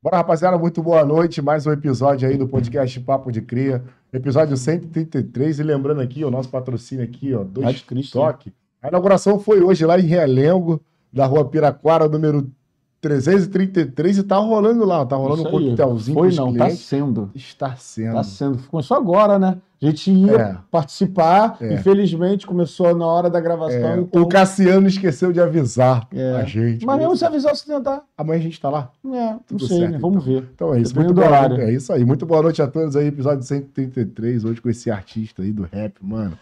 Bora, rapaziada, muito boa noite. Mais um episódio aí do podcast Papo de Cria. Episódio 133. E lembrando aqui, o nosso patrocínio aqui, ó, dois Cristo, toque. A inauguração foi hoje lá em Realengo, da rua Piraquara, número 333, e tá rolando lá, tá rolando um coquetelzinho Foi não, tá clientes. sendo. Está sendo. Tá sendo. Começou agora, né? A gente ia É. participar, É. infelizmente começou na hora da gravação. É, então- O Cassiano esqueceu de avisar É. a gente. Mas mesmo se avisar, se tentar. Amanhã a gente tá lá. É, não Tudo sei, certo, né? Vamos ver. Então é isso. Muito boa horário. noite. É isso aí. Muito boa noite a todos aí. Episódio 133, hoje com esse artista aí do rap, mano.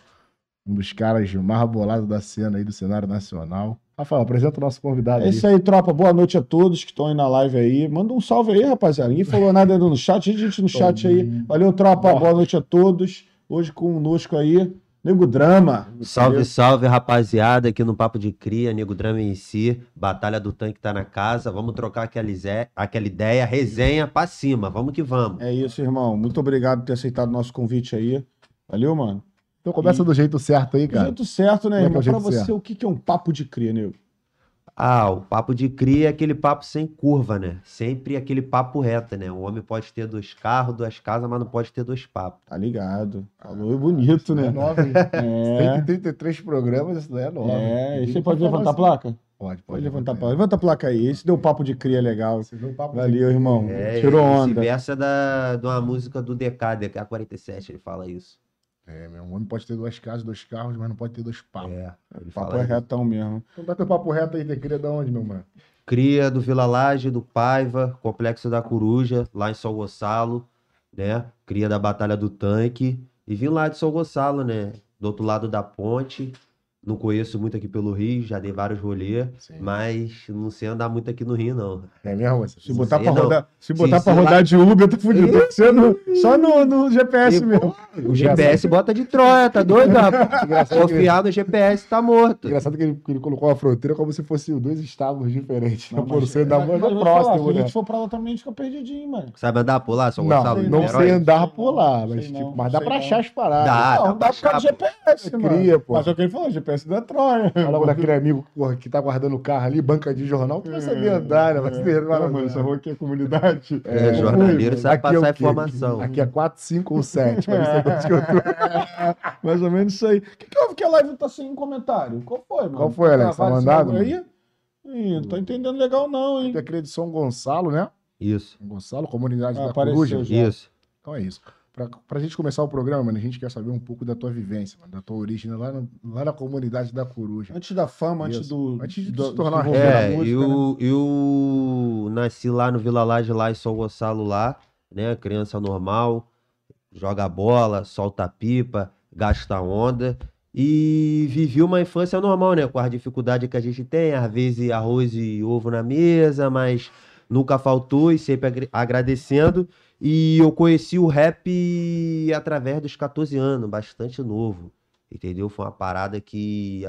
Um dos caras mais bolados da cena aí do cenário nacional. Rafael, apresenta o nosso convidado É aí. isso aí, tropa. Boa noite a todos que estão aí na live aí. Manda um salve aí, rapaziada. Ninguém falou nada ainda no chat. Gente, gente no chat aí. Valeu, tropa. Boa. Noite a todos. Hoje conosco aí, Nego Drama. Salve, salve, rapaziada, aqui no Papo de Cria, Nego Drama em si, Batalha do Tanque tá na casa, vamos trocar aquela, aquela ideia, resenha pra cima, vamos que vamos. É isso, irmão. Muito obrigado por ter aceitado o nosso convite aí. Valeu, mano. Então começa do jeito certo aí, Do cara. jeito certo, né, é é irmão? jeito Pra você, certo? o que é um papo de cria, nego? Ah, o Papo de Cria é aquele papo sem curva, né? Sempre aquele papo reto, né? O homem pode ter dois carros, duas casas, mas não pode ter dois papos. Tá ligado. Falou é bonito, É né? nove, hein? É. 133 programas, isso daí é nove. É, e você pode levantar a assim. placa? Pode, Pode levantar a placa. Levanta a placa aí. Esse deu papo de cria legal. Você o papo de- Valeu, irmão. É, Tirou esse onda. verso é da, de uma música do DK, DK47, ele fala isso. É, meu, um homem pode ter duas casas, dois carros, mas não pode ter dois papos. É, ele Papo fala é retão mesmo. Então dá teu papo reto aí, te cria da onde, meu mano? Cria do Vila Laje, do Paiva, Complexo da Coruja, lá em São Gonçalo, né? Cria da Batalha do Tanque. E vim lá de São Gonçalo, né? Do outro lado da ponte. Não conheço muito aqui pelo Rio, já dei vários rolês, Sim. mas não sei andar muito aqui no Rio, não. É mesmo? Você Se botar sei pra não. rodar, se botar pra lá- rodar de Uber, tá fudido. Ser no- só no, no GPS E, mesmo. O GPS bota de Troia, tá doido? Confiar no GPS tá morto. Engraçado que ele, que ele colocou a fronteira como se fossem dois estados diferentes. Não, Não, por mas- ser da falar, próximo, Se a né? gente for pra lá também, a gente fica perdidinho, mano. Sabe andar por lá, São Não, Gonçalo? sei não não. sei andar por lá, mas Sei tipo, não, mas dá pra achar as paradas. Dá, não, dá por causa do GPS, mano. cria, pô. Mas é o que ele falou, GPS da Troia. Fala daquele amigo porra, que tá guardando o carro ali, banca de jornal, tu vai saber andar, né? Vai saber Não, mano, essa rua aqui é comunidade. É, jornaleiro sabe Aqui é passar quê? informação. Aqui é 4, 5 ou 7. Pra ver se é onde que eu tô. Mais ou menos isso aí. O que, que houve que a live tá sem comentário? Qual foi, mano? Qual foi, Alex? Tá esse mandado, aí? Ih, não tô entendendo legal não, hein? É aquele de São Gonçalo, né? Isso, São Gonçalo, comunidade Ah, da Coruja. já. isso. Então é isso. Pra, pra gente começar o programa, mano, a gente quer saber um pouco da tua vivência, mano, da tua origem lá, no- lá na comunidade da Coruja. Antes da fama, antes do... Antes de do- se tornar a É, música, né? eu, eu nasci lá no Vila Laje, lá em São Gonçalo, lá, né? Criança normal, joga bola, solta pipa, gasta onda. E vivi uma infância normal, né? Com as dificuldades que a gente tem, às vezes arroz e ovo na mesa, mas nunca faltou e sempre agradecendo. E eu conheci o rap através dos 14 anos, bastante novo. Entendeu? Foi uma parada que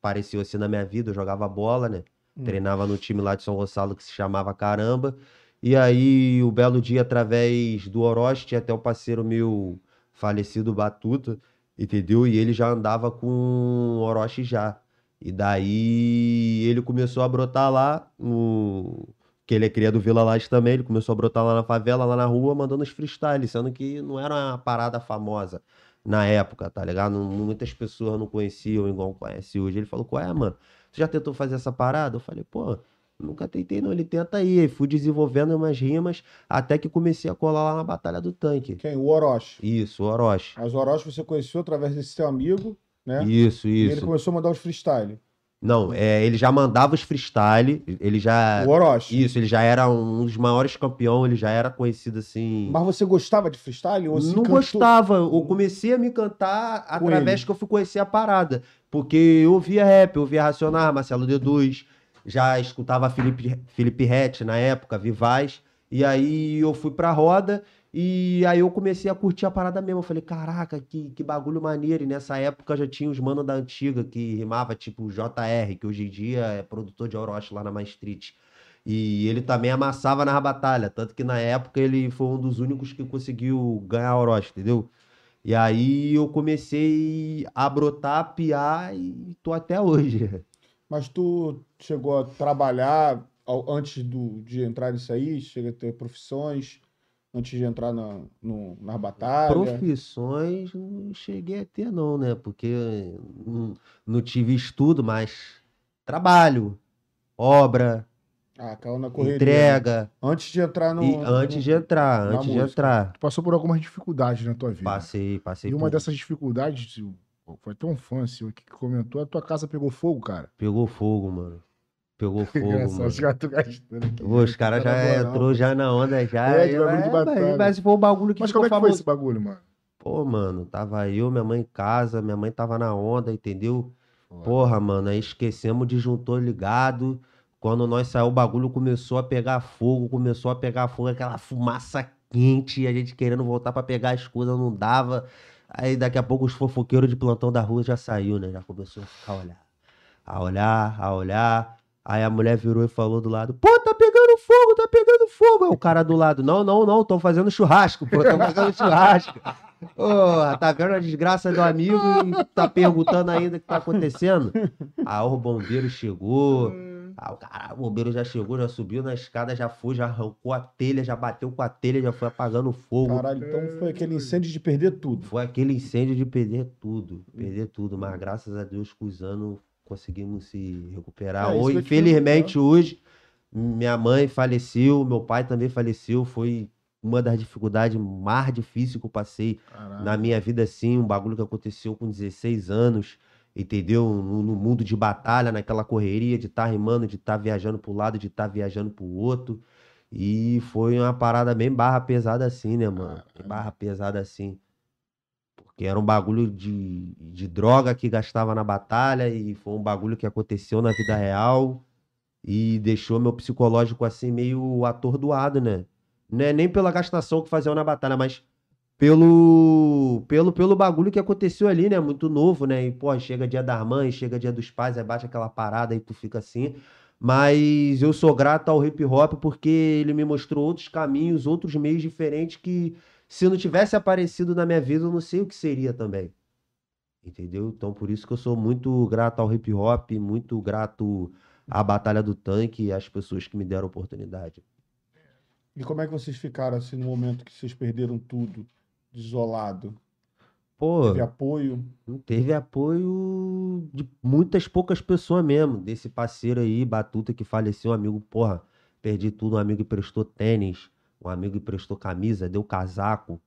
apareceu assim na minha vida. Eu jogava bola, né? Hum. Treinava no time lá de São Gonçalo que se chamava Caramba. E aí, o belo dia, através do Orochi, tinha até o parceiro meu falecido Batuta, entendeu? E ele já andava com o Orochi já. E daí ele começou a brotar lá, no... que ele é cria do Vila Laje também, ele começou a brotar lá na favela, lá na rua, mandando os freestyles, sendo que não era uma parada famosa na época, tá ligado? Muitas pessoas não conheciam igual conhece hoje. Ele falou, qual é, mano? Você já tentou fazer essa parada? Eu falei, pô, nunca tentei não, ele tenta aí. Aí fui desenvolvendo umas rimas até que comecei a colar lá na Batalha do Tanque. Quem? O Orochi. Isso, Orochi. As Orochi você conheceu através desse seu amigo, né? Isso, E ele isso. começou a mandar os freestyle. Não, é, ele já mandava os freestyle, ele já... O Orochi. Isso, ele já era um dos maiores campeões, ele já era conhecido assim... Mas você gostava de freestyle? Ou se Não cantou- gostava. Eu comecei a me cantar Com através ele. que eu fui conhecer a parada. Porque eu ouvia rap, eu ouvia Racionar, Marcelo D2, já escutava Felipe, Felipe Rett na época, Vivaz. E aí eu fui pra roda e aí eu comecei a curtir a parada mesmo. Eu falei, caraca, que, que bagulho maneiro. E nessa época já tinha os manos da antiga que rimava tipo JR, que hoje em dia é produtor de Orochi lá na Mais Street. E ele também amassava na batalha, tanto que na época ele foi um dos únicos que conseguiu ganhar Orochi, entendeu? E aí eu comecei a brotar, a piar e tô até hoje. Mas tu chegou a trabalhar antes do, de entrar nisso aí? Chega a ter profissões? Antes de entrar na, no, na batalha? Profissões não cheguei a ter, não, né? Porque não, não tive estudo, mas trabalho, obra, Ah, caiu na correria. entrega. Antes de entrar no. E antes de entrar, antes de música. entrar, Tu passou por algumas dificuldades na tua vida. passei, passei E uma por- dessas dificuldades, foi até um fã seu aqui que comentou, a tua casa pegou fogo, cara. Pegou fogo, mano. Pegou fogo, Engraçado, mano. os caras gastando aqui. Os caras já Tá moral. entrou já na onda já. É, de bagulho de vai- batalha. Mas foi um bagulho que Mas como é que foi famoso. esse bagulho, mano? Pô, mano, tava eu, minha mãe em casa, minha mãe tava na onda, entendeu? Foda. Porra, mano, aí esquecemos o disjuntor ligado. Quando nós saiu, o bagulho começou a pegar fogo, começou a pegar fogo, aquela fumaça quente, a gente querendo voltar pra pegar as coisas, não dava. Aí daqui a pouco os fofoqueiros de plantão da rua já saiu, né? Já começou a ficar a olhar. A olhar, a olhar. Aí a mulher virou e falou do lado: Pô, tá pegando fogo, tá pegando fogo. Aí o cara do lado: Não, não, não, tô fazendo churrasco, pô, tô fazendo churrasco. Porra, tá vendo a desgraça do amigo e tá perguntando ainda o que tá acontecendo? Aí o bombeiro chegou. Ah, o cara, o bombeiro já chegou, já subiu na escada, já foi, já arrancou a telha, já bateu com a telha, já foi apagando fogo. Caralho, então foi aquele incêndio de perder tudo. Foi aquele incêndio de perder tudo, perder tudo, mas graças a Deus com os anos conseguimos se recuperar. É, te infelizmente hoje, minha mãe faleceu, meu pai também faleceu, foi uma das dificuldades mais difíceis que eu passei na minha vida, assim, um bagulho que aconteceu com 16 anos, entendeu? No, no mundo de batalha, naquela correria de estar rimando, de estar viajando pro lado, de estar viajando pro outro. E foi uma parada bem barra pesada assim, né, mano? Barra pesada assim. Porque era um bagulho de, de droga que gastava na batalha e foi um bagulho que aconteceu na vida real e deixou meu psicológico assim meio atordoado, né? É nem pela gastação que faziam na batalha, mas pelo, pelo, pelo bagulho que aconteceu ali, né? Muito novo, né? E, pô, chega dia das mães, chega dia dos pais, aí bate aquela parada e tu fica assim. Mas eu sou grato ao hip hop porque ele me mostrou outros caminhos, outros meios diferentes que se não tivesse aparecido na minha vida, eu não sei o que seria também. Entendeu? Então, por isso que eu sou muito grato ao hip hop, muito grato à Batalha do Tanque e às pessoas que me deram oportunidade. E como é que vocês ficaram assim no momento que vocês perderam tudo, desolado? Pô, Teve apoio? teve apoio de muitas poucas pessoas mesmo. Desse parceiro aí, Batuta, que faleceu, um amigo, porra, perdi tudo. Um amigo que prestou tênis, um amigo que prestou camisa, deu casaco,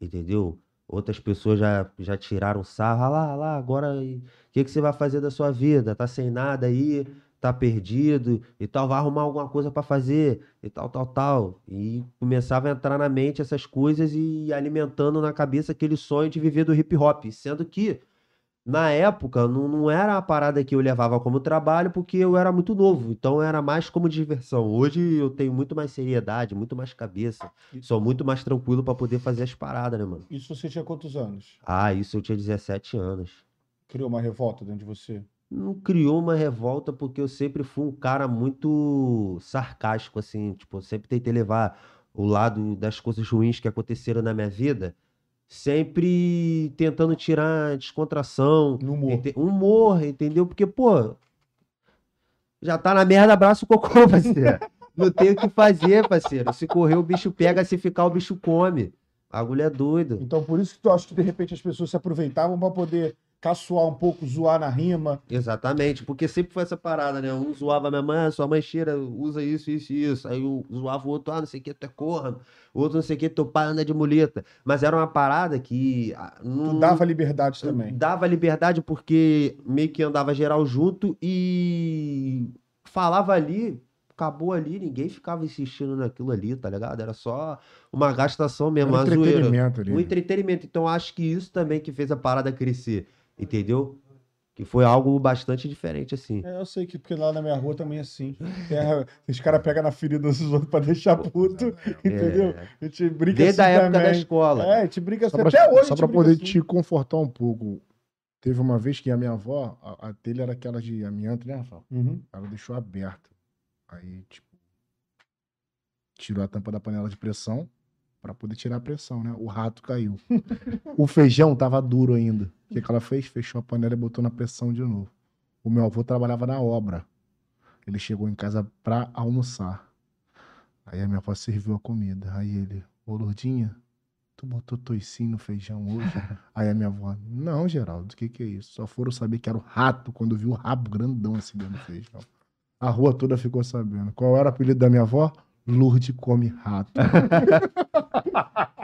entendeu? Outras pessoas já, já tiraram sarro. Ah lá, ah lá, agora o que, que você vai fazer da sua vida? Tá sem nada aí, tá perdido e tal, vai arrumar alguma coisa pra fazer e tal, tal, tal. E começava a entrar na mente essas coisas e alimentando na cabeça aquele sonho de viver do hip hop. Sendo que, na época, não, não era a parada que eu levava como trabalho porque eu era muito novo. Então era mais como diversão. Hoje eu tenho muito mais seriedade, muito mais cabeça. Sou muito mais tranquilo pra poder fazer as paradas, né, mano? Isso você tinha quantos anos? Ah, isso eu tinha 17 anos. Criou uma revolta dentro de você? não criou uma revolta porque eu sempre fui um cara muito sarcástico, assim, tipo, sempre tentei levar o lado das coisas ruins que aconteceram na minha vida, sempre tentando tirar descontração, humor. ente- humor, entendeu? Porque, pô, já tá na merda, abraça o cocô, parceiro. Não tem o que fazer, parceiro. Se correr, o bicho pega, se ficar, o bicho come. O bagulho é doido. Então por isso que tu acha que de repente as pessoas se aproveitavam pra poder caçoar um pouco, zoar na rima. Exatamente, porque sempre foi essa parada, né? Um zoava minha mãe, "Ah, sua mãe cheira, usa isso, isso e isso. Aí um zoava o outro, ah, não sei o que, tu é corno. O outro, não sei o que, teu pai anda de muleta. Mas era uma parada que. ah, Tu Não, dava liberdade também. Dava liberdade porque meio que andava geral junto e falava ali, acabou ali, ninguém ficava insistindo naquilo ali, tá ligado? Era só uma gastação mesmo, Era uma zoeira. entretenimento ali. Um entretenimento. Então acho que isso também que fez a parada crescer, entendeu? Que foi algo bastante diferente, assim. É, eu sei que porque lá na minha rua também é assim. A- os caras pegam na ferida dos outros pra deixar puto, entendeu? É, A gente brinca Desde a assim época da também. escola. É, a gente brinca Só assim. pra, Até hoje a só pra poder assim. te confortar um pouco. Teve uma vez que a minha avó, a, a telha era aquela de amianto, né, Rafael? Uhum. Ela deixou aberta. Aí, tipo, tirou a tampa da panela de pressão pra poder tirar a pressão, né? O rato caiu. o feijão tava duro ainda. O que, que ela fez? Fechou a panela e botou na pressão de novo. O meu avô trabalhava na obra. Ele chegou em casa pra almoçar. Aí a minha avó serviu a comida. Aí ele, ô Lourdinha, tu botou toicinho no feijão hoje? Aí a minha avó, não, Geraldo, o que que é isso? Só foram saber que era o rato quando viu o rabo grandão assim dentro do feijão. A rua toda ficou sabendo. Qual era o apelido da minha avó? Lourdes come rato.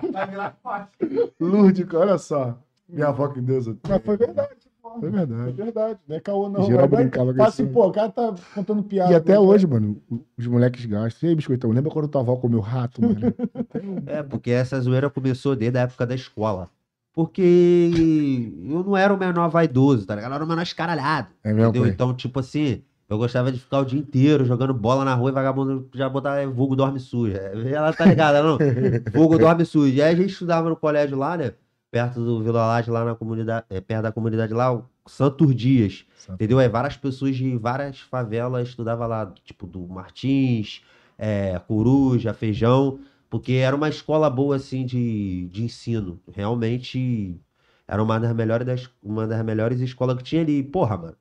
Lourdes, olha só. Minha avó que Deus. o Mas foi verdade, pô. Foi verdade. verdade, não é caô não. Geral Vai- brincava com isso. assim, pô, o cara tá contando piada. E até né? hoje, mano, os moleques gastam. E aí, biscoitão, lembra quando tua avó comeu rato, mano? É, porque essa zoeira começou desde a época da escola. Porque eu não era o menor vaidoso, tá ligado? Eu era o menor escaralhado. É mesmo, Entendeu? pai? Então, tipo assim, eu gostava de ficar o dia inteiro jogando bola na rua e vagabundo já botava é, vulgo dorme sujo. É, Ela tá ligada, não? vulgo dorme sujo. E aí a gente estudava no colégio lá, né? Perto do Vila Laje, lá na comunidade, é, perto da comunidade lá, o Santos Dias. Entendeu? Aí várias pessoas de várias favelas estudavam lá, tipo do Martins, é, Coruja, Feijão, porque era uma escola boa, assim, de, de ensino. Realmente era uma das melhores, das, uma das melhores escolas que tinha ali. Porra, mano.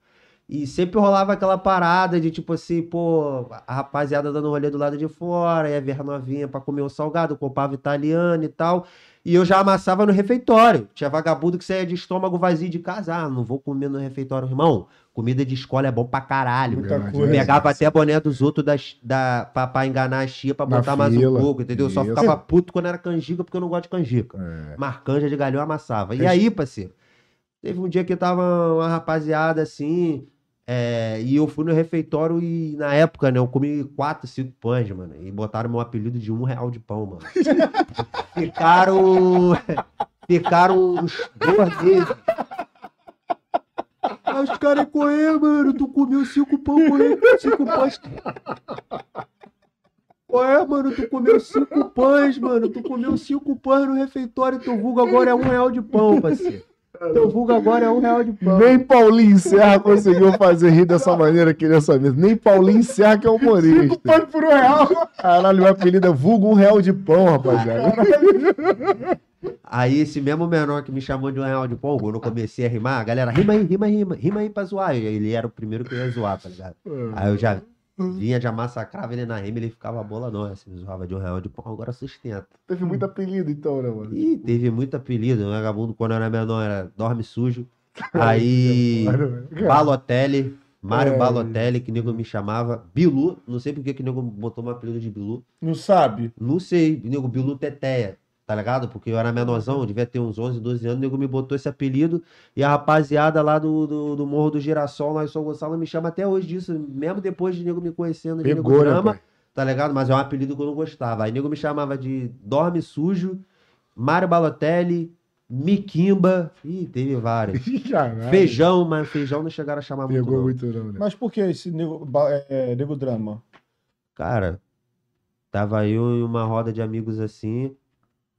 E sempre rolava aquela parada de tipo assim, pô, a rapaziada dando rolê do lado de fora, ia ver a novinha pra comer um salgado, comprava italiano e tal. E eu já amassava no refeitório. Tinha vagabundo que saía de estômago vazio de casa. Ah, não vou comer no refeitório, irmão. Comida de escola é bom pra caralho. Muita coisa. Pegava até boné dos outros das, da, pra, pra enganar a chia pra Na botar mais um pouco, entendeu? Só Isso. ficava puto quando era canjica, porque eu não gosto de canjica. É. Mas canja de galhão amassava. E aí, parceiro, teve um dia que tava uma rapaziada assim, é, e eu fui no refeitório e na época, né, eu comi quatro, cinco pães, mano, e botaram meu apelido de um real de pão, mano. Ficaram. Ficaram uns dois meses. Aí os caras correram, mano. Tu comeu cinco pão, correu cinco pães. Ué, mano, tu comeu cinco pães, mano. Tu comeu cinco pães no refeitório. Teu vulgo agora é um real de pão, parceiro. Teu vulgo agora é um real de pão. Nem Paulinho Serra conseguiu fazer rir dessa maneira aqui nessa mesa. Nem Paulinho Serra, que é humorista. Pode por um real. Caralho, meu apelido é vulgo um real de pão, rapaziada. Aí esse mesmo menor que me chamou de um real de pão, quando eu comecei a rimar, a galera, rima aí, rima aí, rima, rima aí pra zoar. Ele era o primeiro que ia zoar, tá ligado? Aí eu já vinha, já massacrava ele na rima, ele ficava bola não, assim, zoava de um real de pão, agora sustenta. Teve muito apelido, então, né, mano? Ih, teve muito apelido, o vagabundo quando era menor era Dorme Sujo. Aí, Balotelli, Mário É. Balotelli, que nego me chamava, Bilu, não sei por que que nego botou meu apelido de Bilu. Não sabe? Não sei, nego Bilu Teteia, tá ligado? Porque eu era menorzão, devia ter uns 11, 12 anos, o nego me botou esse apelido. E a rapaziada lá do, do, do Morro do Girassol, lá em São Gonçalo, me chama até hoje disso, mesmo depois de nego me conhecendo de nego Pegou, né, drama, pai? tá ligado? Mas é um apelido que eu não gostava. Aí nego me chamava de Dorme Sujo, Mário Balotelli, Miquimba, ih, teve vários. Caralho. Feijão, mas feijão não chegaram a chamar muito Pegou não. muito, não, né? Mas por que esse nego, ba- é, é, nego drama? Cara, tava eu e uma roda de amigos assim,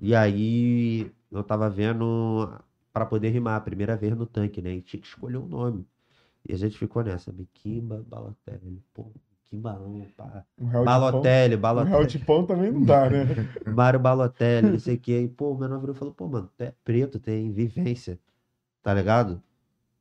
e aí eu tava vendo pra poder rimar a primeira vez no tanque, né? E tinha que escolher um nome. E a gente ficou nessa, Miquimba, Balotelli, pô, Miquimba não, pá. Um Balotelli, pão? Um real Balotelli, de pão também não dá, né? Mário Balotelli, não sei o que. E, pô, o menor virou e falou, pô, mano, tu é preto, tem vivência, tá ligado?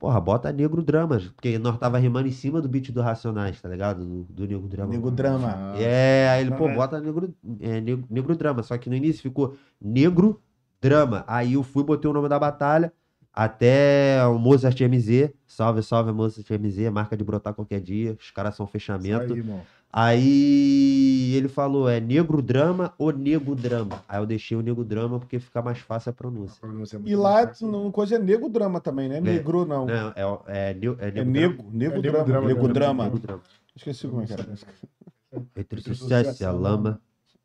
Porra, bota Negro Dramas, porque nós tava rimando em cima do beat do Racionais, tá ligado? Do, do Negro Drama. Nego drama. É, aí ele, pô, bota negro, é, negro, negro drama. Só que no início ficou negro drama. Aí eu fui, botei o nome da batalha. Até o Mozart MZ. Salve, salve, Mozart MZ. Marca de brotar qualquer dia. Os caras são Isso fechamento. aí, irmão. Aí ele falou: é negro drama ou nego drama? Aí eu deixei o nego drama porque fica mais fácil a pronúncia. Pronúncia é E lá, fácil. no coisa é nego drama também, né? Negro não. Não, é, é, é É nego nego, nego, É nego drama. drama, nego nego drama. Nego drama. Esqueci como é que era. Entre sucesso e a lama.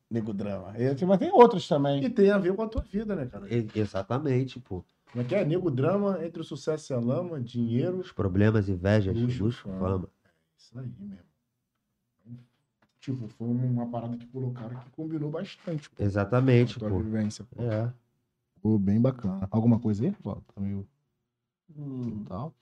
Nego drama. E- Mas tem outros também. E tem a ver com a tua vida, né, cara? E- Exatamente, pô. Como é que é? Nego drama entre o sucesso e a lama, dinheiro. Os problemas, invejas, Luxo, luxo, fama. fama. Isso aí mesmo. Tipo, foi uma parada que colocaram que combinou bastante. pô, Exatamente, com a tua pô. vivência. Pô. É. Ficou bem bacana. Alguma coisa aí? Pô, tá meio Hum, tal.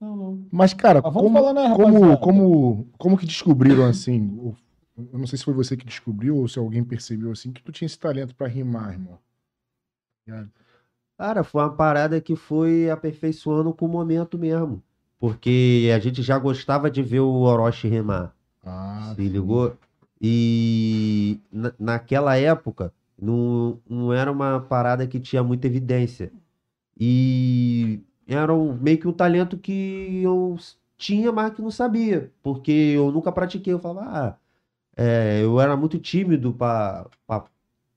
não, não. Mas, cara, vamos como, falar, né, como, como, como que descobriram assim? Eu não sei se foi você que descobriu ou se alguém percebeu assim que tu tinha esse talento pra rimar, irmão. Cara, foi uma parada que foi aperfeiçoando com o momento mesmo. porque a gente já gostava de ver o Orochi rimar. Ah, Se sim. ligou? E na- naquela época não, não era uma parada que tinha muita evidência. E era um- meio que um talento que eu tinha, mas que não sabia. Porque eu nunca pratiquei. Eu falava, ah, é, eu era muito tímido para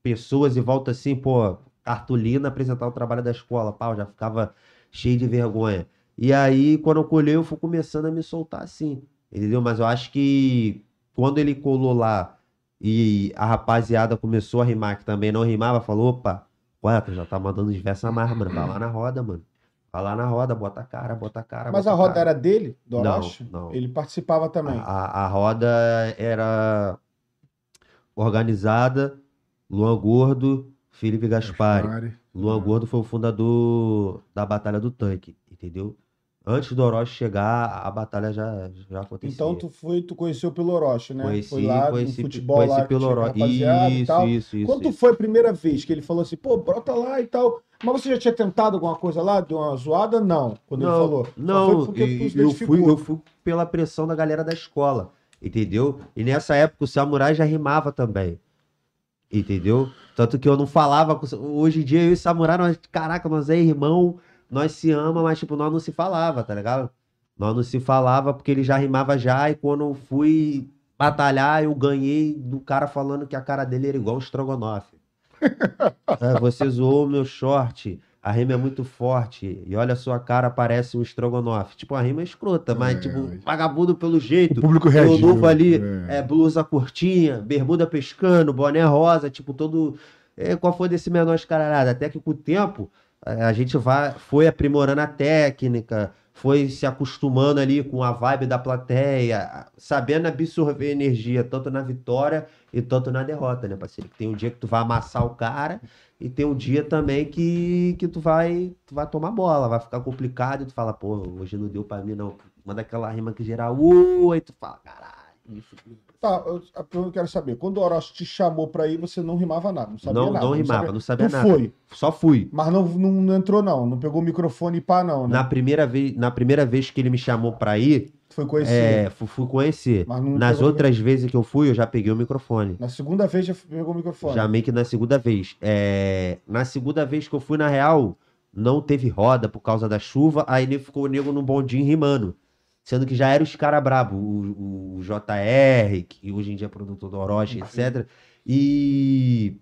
pessoas e volta assim, pô, cartolina apresentar o trabalho da escola, pau, já ficava cheio de vergonha. E aí, quando eu colhei, eu fui começando a me soltar assim, entendeu? Mas eu acho que quando ele colou lá e a rapaziada começou a rimar, que também não rimava, falou, opa, ué, tu já tá mandando diversos a mais, mano, vai lá na roda, mano. Vai lá na roda, bota a cara, bota a cara, Mas a roda cara. era dele, do Não, Orochi? não. Ele participava também. A, a- a roda era organizada, Luan Gordo, Felipe Gaspari. Gaspari. Luan Gordo foi o fundador da Batalha do Tanque, entendeu? Antes do Orochi chegar, a batalha já, já acontecia. Então tu foi, tu conheceu pelo Orochi, né? conheci, foi lá conheci, futebol conheci lá pelo Orochi. Isso, isso, isso, Quando isso. foi a primeira vez que ele falou assim, pô, brota lá e tal. Mas você já tinha tentado alguma coisa lá? Deu uma zoada? Não. Quando ele Não, falou. Só não, foi e- eu, fui, eu fui pela pressão da galera da escola, entendeu? E nessa época o Samurai já rimava também, entendeu? Tanto que eu não falava, com... hoje em dia eu e o Samurai, nós, caraca, nós é irmão, nós se ama, mas tipo, nós não se falava, tá ligado? Nós não se falava porque ele já rimava já, e quando eu fui batalhar, eu ganhei do cara falando que a cara dele era igual um estrogonofe. É, você zoou o meu short, a rima é muito forte, e olha a sua cara, parece um estrogonofe. Tipo, a rima é escrota, mas É, tipo, vagabundo pelo O jeito. público O reagiu. novo ali é. é blusa curtinha, bermuda pescando, boné rosa, tipo, todo. É, qual foi desse menor escaralhado? Até que com o tempo a a gente vai, foi aprimorando a técnica, foi se acostumando ali com a vibe da plateia, sabendo absorver energia, tanto na vitória e tanto na derrota, né, parceiro? Tem um dia que tu vai amassar o cara e tem um dia também que, que tu vai tu vai tomar bola, vai ficar complicado e tu fala, pô, hoje não deu pra mim não. Manda aquela rima que geral, aí tu fala, caralho, me fudeu. Tá, eu, eu quero saber. Quando o Orochi te chamou pra ir, você não rimava nada, não sabia Não, nada. não rimava, sabia- não sabia nada. foi, Só fui. mas não, não, não entrou não, não pegou o microfone e pá não, né? Na primeira vez, na primeira vez que ele me chamou pra ir, foi conhecer. é, fu- fui conhecer. Não Nas outras vezes que eu fui, eu já peguei o microfone. Na segunda vez já pegou o microfone. Já meio que na segunda vez. É, na segunda vez que eu fui, na real, não teve roda por causa da chuva, aí ele ficou o nego no bondinho rimando. Sendo que já era os caras brabo, o, o JR, que hoje em dia é produtor do Orochi, etc. E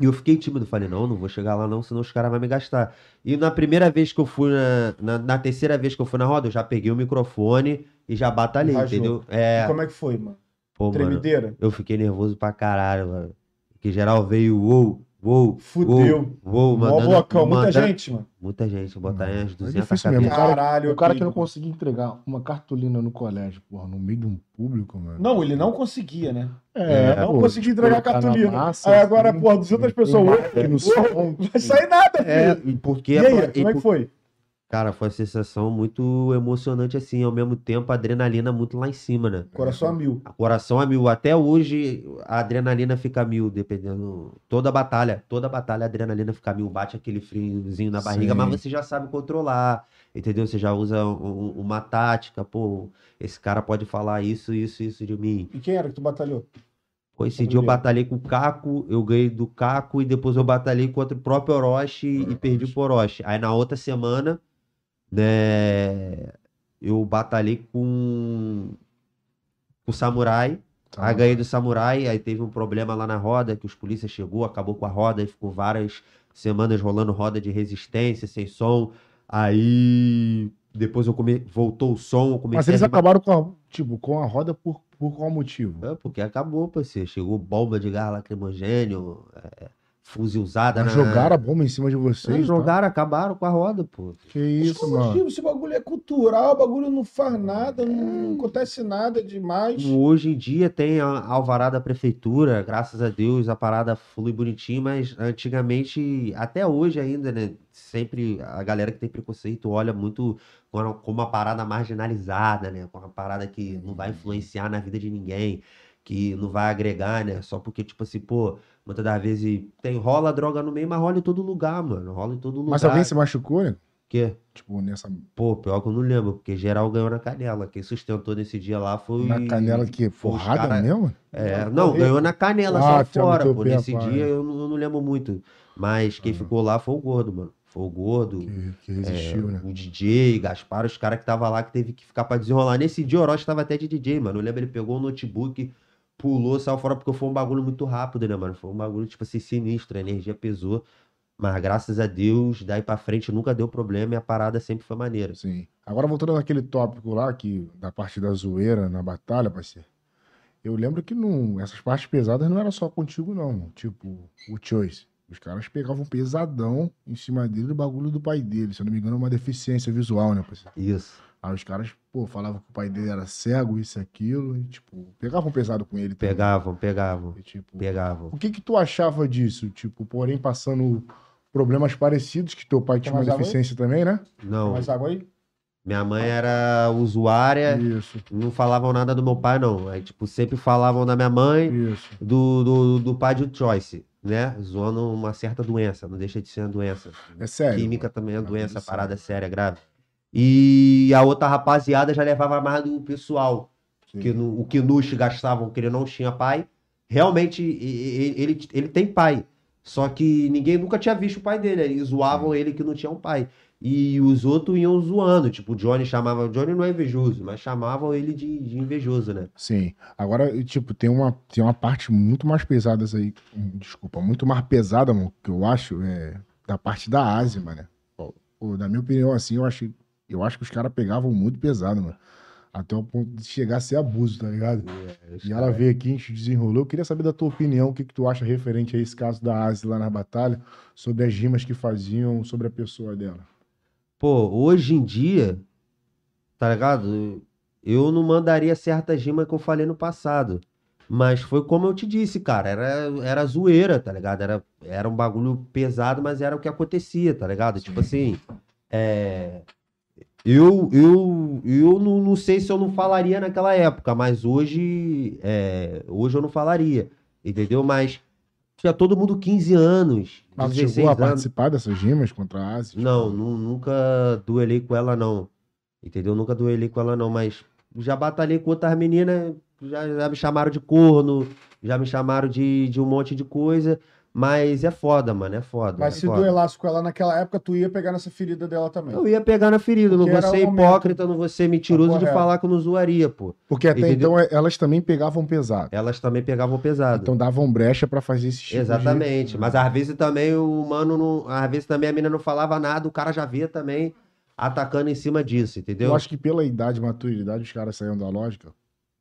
e eu fiquei tímido, falei, não, não vou chegar lá não, senão os caras vão me gastar. E na primeira vez que eu fui, na, na, na terceira vez que eu fui na roda, eu já peguei o microfone e já batalhei, Rajou. entendeu? E É, como é que foi, mano? pô, mano, Tremedeira? eu fiquei nervoso pra caralho, mano. Que geral veio, uou, uou, Fudeu. uou, uou, Mó mandando, blocão, muita gente, mano. Muita gente, botar aí É 200 difícil mesmo. cabeças. O cara- Caralho, O cara que não conseguia entregar uma cartolina no colégio, porra, no meio de um público, mano. Não, ele não conseguia, né? É, não pô, conseguia entregar a colocar na cartolina. massa, Aí agora, assim, porra, 200 pessoas. Porra, som. Não vai sair nada, É, filho. e porque E é aí, como é que foi? Cara, foi uma sensação muito emocionante assim, ao mesmo tempo a adrenalina muito lá em cima, né? Coração a mil. Coração a mil. Até hoje a adrenalina fica a mil, dependendo. Toda batalha, toda batalha a adrenalina fica a mil. Bate aquele friozinho na barriga, Sim. mas você já sabe controlar, entendeu? Você já usa um- um- uma tática. Pô, esse cara pode falar isso, isso, isso de mim. E quem era que tu batalhou? Pô, esse dia eu batalhei com o Caco, eu ganhei do Caco e depois eu batalhei contra o próprio Orochi e perdi pro Orochi. Aí na outra semana, né, eu batalhei com o Samurai. Tá. Aí ganhei do Samurai, aí teve um problema lá na roda, que os polícias chegou, acabou com a roda e ficou várias semanas rolando roda de resistência, sem som. Aí depois eu come... voltou o som, Mas eles acabaram com a, tipo, com a roda por, por qual motivo? É, porque acabou, parceiro. Chegou bomba de gás lacrimogênio, é, fuzilzada Mas na... jogaram a bomba em cima de vocês. Eles tá? jogaram, acabaram com a roda, pô. Que isso, mano. Esse bagulho é cultural, o bagulho não faz nada, não acontece nada demais. Hoje em dia tem a a alvará da prefeitura, graças a Deus a parada flui bonitinho, mas antigamente, até hoje ainda, né? Sempre a galera que tem preconceito olha muito como como uma parada marginalizada, né? Como uma parada que não vai influenciar na vida de ninguém, que não vai agregar, né? Só porque, tipo assim, pô, muitas das vezes tem rola droga no meio, mas rola em todo lugar, mano. Rola em todo lugar. Mas alguém se machucou, né? Que? Tipo, nessa. Pô, pior que eu não lembro, porque geral ganhou na canela. Quem sustentou nesse dia lá foi. Na canela que porrada cara- mesmo? É, Não, não, ganhou na canela, Ah, só fora, pô. Nesse dia eu não, eu não lembro muito. Mas quem Ah. ficou lá foi o gordo, mano. Foi o gordo. Que, que é, resistiu, né? O DJ, Gaspar, os caras que tava lá que teve que ficar pra desenrolar. Nesse dia o Orochi tava até de DJ, mano. Eu lembro, ele pegou o notebook, pulou, saiu fora, porque foi um bagulho muito rápido, né, mano? Foi um bagulho, tipo assim, sinistro, a energia pesou. Mas graças a Deus, daí pra frente nunca deu problema e a parada sempre foi maneira. Sim. Agora voltando naquele tópico lá, que, da parte da zoeira na batalha, parceiro. Eu lembro que não, essas partes pesadas não era só contigo, não. Tipo, o Choice. Os caras pegavam pesadão em cima dele do bagulho do pai dele. Se eu não me engano, é uma deficiência visual, né, parceiro? Isso. Aí os caras, pô, falavam que o pai dele era cego, isso e aquilo. E, tipo, pegavam pesado com ele. também. Pegavam, pegavam, E, tipo, pegavam. o que que tu achava disso? Tipo, porém, passando problemas parecidos, que teu pai tinha uma deficiência também, né? Não, Mais água aí? minha mãe era usuária, Isso, não falavam nada do meu pai, não. Aí, tipo, sempre falavam da minha mãe, do, do, do pai de Choice, né? Zoando uma certa doença, não deixa de ser uma doença. É sério. Química também é doença, parada séria, grave. E a outra rapaziada já levava mais do pessoal, Sim. que no, o Kinush gastavam, que ele não tinha pai. Realmente, e- e- ele, ele tem pai, só que ninguém nunca tinha visto o pai dele, eles zoavam ele que não tinha um pai. E os outros iam zoando, tipo, o Johnny chamava, o Johnny não é invejoso, mas chamavam ele de, de invejoso, né? Sim. Agora, tipo, tem uma, tem uma parte muito mais pesada aí. Desculpa, muito mais pesada, mano, que eu acho, é da parte da Ásia, mano. Pô, na minha opinião, assim, eu acho, eu acho que os caras pegavam muito pesado, mano. Até o ponto de chegar a ser abuso, tá ligado? E ela veio aqui, a gente desenrolou. Eu queria saber da tua opinião, o que, que tu acha referente a esse caso da Ásia lá na batalha, sobre as rimas que faziam sobre a pessoa dela. Pô, hoje em dia, tá ligado? Eu não mandaria certas rimas que eu falei no passado. Mas foi como eu te disse, cara. Era, era zoeira, tá ligado? Era, era um bagulho pesado, mas era o que acontecia, tá ligado? Tipo assim, é. Eu, eu, eu não, não sei se eu não falaria naquela época, mas hoje, é, hoje eu não falaria, entendeu? Mas tinha todo mundo 15 anos, Mas tu 16 chegou a anos. participar dessas rimas contra a Ásia? Não, nu- nunca duelei com ela, não. Entendeu? Nunca duelei com ela, não. Mas já batalhei com outras meninas, já, já me chamaram de corno, já me chamaram de, de um monte de coisa. Mas é foda, mano, é foda. Mas é se foda. duelasse com ela naquela época, tu ia pegar nessa ferida dela também. Eu ia pegar na ferida, não Porque vou era ser momento. hipócrita, não vou ser mentiroso de correto. falar que eu não zoaria, pô. Porque até Entendeu? então é, elas também pegavam pesado. Elas também pegavam pesado. Então davam brecha pra fazer esse tipo de- Exatamente. Mas às vezes também o mano não. Às vezes também a menina não falava nada, o cara já via também atacando em cima disso, entendeu? Eu acho que pela idade e maturidade os caras saíam da lógica.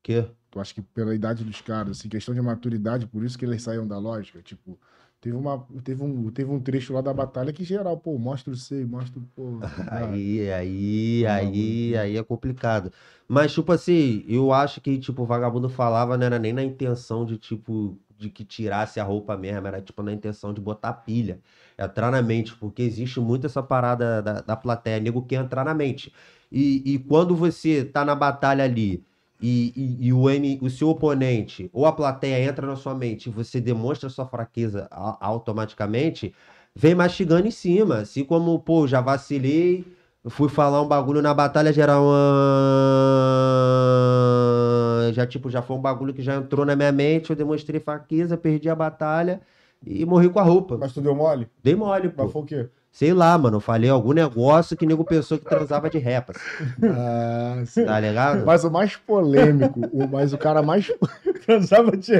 que. Tu acha que pela idade dos caras, assim, questão de maturidade, por isso que eles saíam da lógica? Tipo, teve, uma, teve, um, teve um trecho lá da batalha que geral, pô, mostra o seio, mostra o. Pô. Aí, aí, Um aí, bagulho. aí é complicado. Mas, tipo assim, eu acho que, tipo, o vagabundo falava, não era nem na intenção de, tipo, de que tirasse a roupa mesmo, era, tipo, na intenção de botar pilha, entrar na mente, porque existe muito essa parada da, da plateia, nego quer entrar na mente. E, e quando você tá na batalha ali e, e, e o, M, o seu oponente ou a plateia entra na sua mente e você demonstra sua fraqueza a- automaticamente, vem mastigando em cima. Assim como, pô, já vacilei, fui falar um bagulho na batalha geral. ah, Já, tipo, já foi um bagulho que já entrou na minha mente, eu demonstrei fraqueza, perdi a batalha e morri com a roupa. Mas tu deu mole? Dei mole, pô. Mas foi o quê? Sei lá, mano, eu falei algum negócio que nego pensou que transava de repas, Ah, sim. tá ligado? Mas o mais polêmico, o, mas o cara mais, Transava de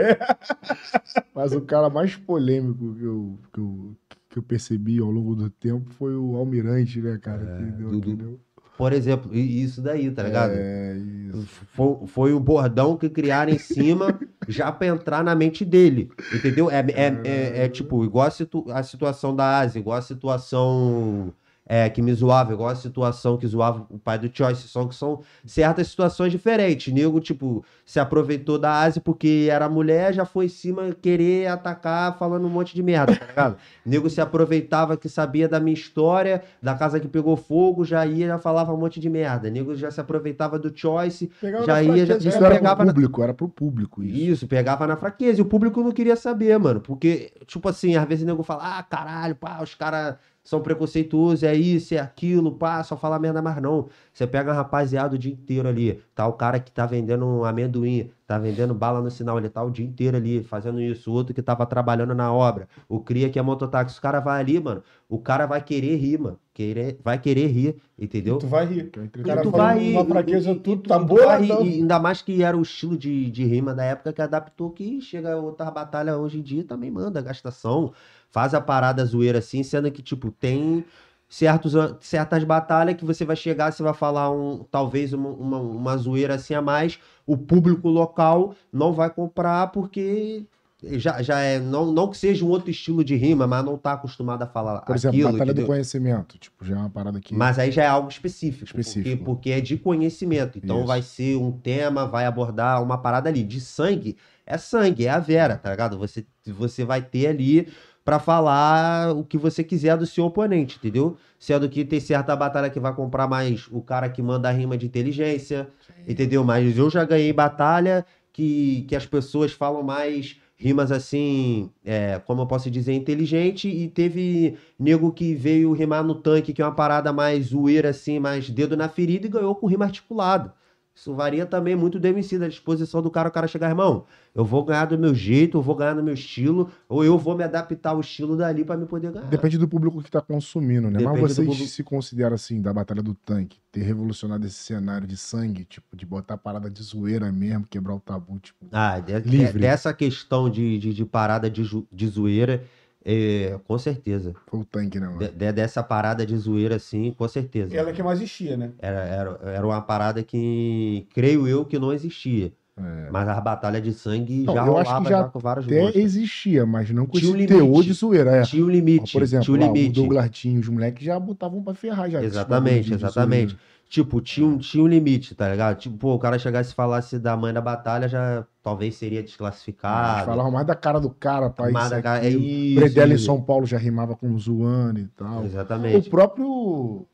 mas o cara mais polêmico que eu, que eu, que eu percebi ao longo do tempo foi o Almirante, né, cara? É, que deu, do- que do- deu- Por exemplo, isso daí, tá ligado? É, isso. Foi, foi o bordão que criaram em cima já pra entrar na mente dele. Entendeu? É, é, é, é tipo, igual a, situ- a situação da Ásia, igual a situação é, que me zoava, igual a situação que zoava o pai do Choice Song, que são certas situações diferentes. Nego, tipo, se aproveitou da Ásia porque era mulher, já foi em cima querer atacar falando um monte de merda, tá ligado? Nego se aproveitava que sabia da minha história, da casa que pegou fogo, já ia, já falava um monte de merda. Nego já se aproveitava do Choice, Pegava Já na ia, já- Isso era pegava pro na- público, era pro público isso. isso, pegava na fraqueza. E o público não queria saber, mano. Porque, tipo assim, às vezes o nego fala, ah, caralho, pá, os caras são preconceituosos, é isso, é aquilo, pá, só fala merda mais não. Você pega a rapaziada o dia inteiro ali, tá o cara que tá vendendo um amendoim, tá vendendo bala no sinal, ele tá o dia inteiro ali fazendo isso, o outro que tava trabalhando na obra, o cria que é mototáxi, o cara vai ali, mano, o cara vai querer rir, mano, querer, vai querer rir, entendeu? Tu vai rir. O cara tu vai- uma fraqueza, e- tu e- tá e boa, vai- não? e ainda mais que era o estilo de, de rima da época que adaptou que chega outra batalha hoje em dia também manda gastação, faz a parada zoeira assim, sendo que tipo tem certos, certas batalhas que você vai chegar, você vai falar um talvez uma, uma, uma zoeira assim a mais, o público local não vai comprar porque já, já é não, não que seja um outro estilo de rima, mas não tá acostumado a falar Por exemplo, aquilo, Batalha entendeu? do Conhecimento. Tipo, já é uma parada que. Mas aí já é algo específico, Específico. Porque, porque é de conhecimento. Então Isso. vai ser um tema, vai abordar uma parada ali. De sangue, é sangue, é a Vera, tá ligado? Você, você vai ter ali pra falar o que você quiser do seu oponente, entendeu? Sendo que tem certa batalha que vai comprar mais o cara que manda a rima de inteligência, entendeu? Mas eu já ganhei batalha que, que as pessoas falam mais rimas assim, é, como eu posso dizer, inteligente, e teve nego que veio rimar no tanque, que é uma parada mais zoeira, assim, mais dedo na ferida, e ganhou com rima articulada. Isso varia também muito do MC, da disposição do cara, o cara chegar, irmão, eu vou ganhar do meu jeito, eu vou ganhar no meu estilo, ou eu vou me adaptar ao estilo dali pra me poder ganhar. Depende do público que tá consumindo, né? Mas Depende do vocês se consideram assim, da Batalha do Tanque, ter revolucionado esse cenário de sangue, tipo, de botar parada de zoeira mesmo, quebrar o tabu, tipo. Ah, de- Livre. dessa questão de, de, de parada de, de zoeira, é, com certeza. Foi o tanque, né, mano? De- de- dessa parada de zoeira, assim, com certeza. Ela é que mais existia, né? Era, era, era uma parada que, creio eu, que não existia. É. Mas as batalhas de sangue Não, já eu acho que rolava já já com vários Até existia, mas não com Tinha esse teor limite. de zoeira. É. Tinha o limite. Por exemplo, tinha o lá, o limite. Douglas Tinho, os moleques já botavam pra ferrar já. esses Exatamente, exatamente. Tipo, tinha um, tinha um limite, tá ligado? Tipo, pô, o cara chegasse e falasse da mãe da batalha, já talvez seria Eles desclassificado. falavam mais da cara do cara, pra Mas isso, da cara- é isso, Predella em. São Paulo já rimava com zoando e tal. O Exatamente. próprio.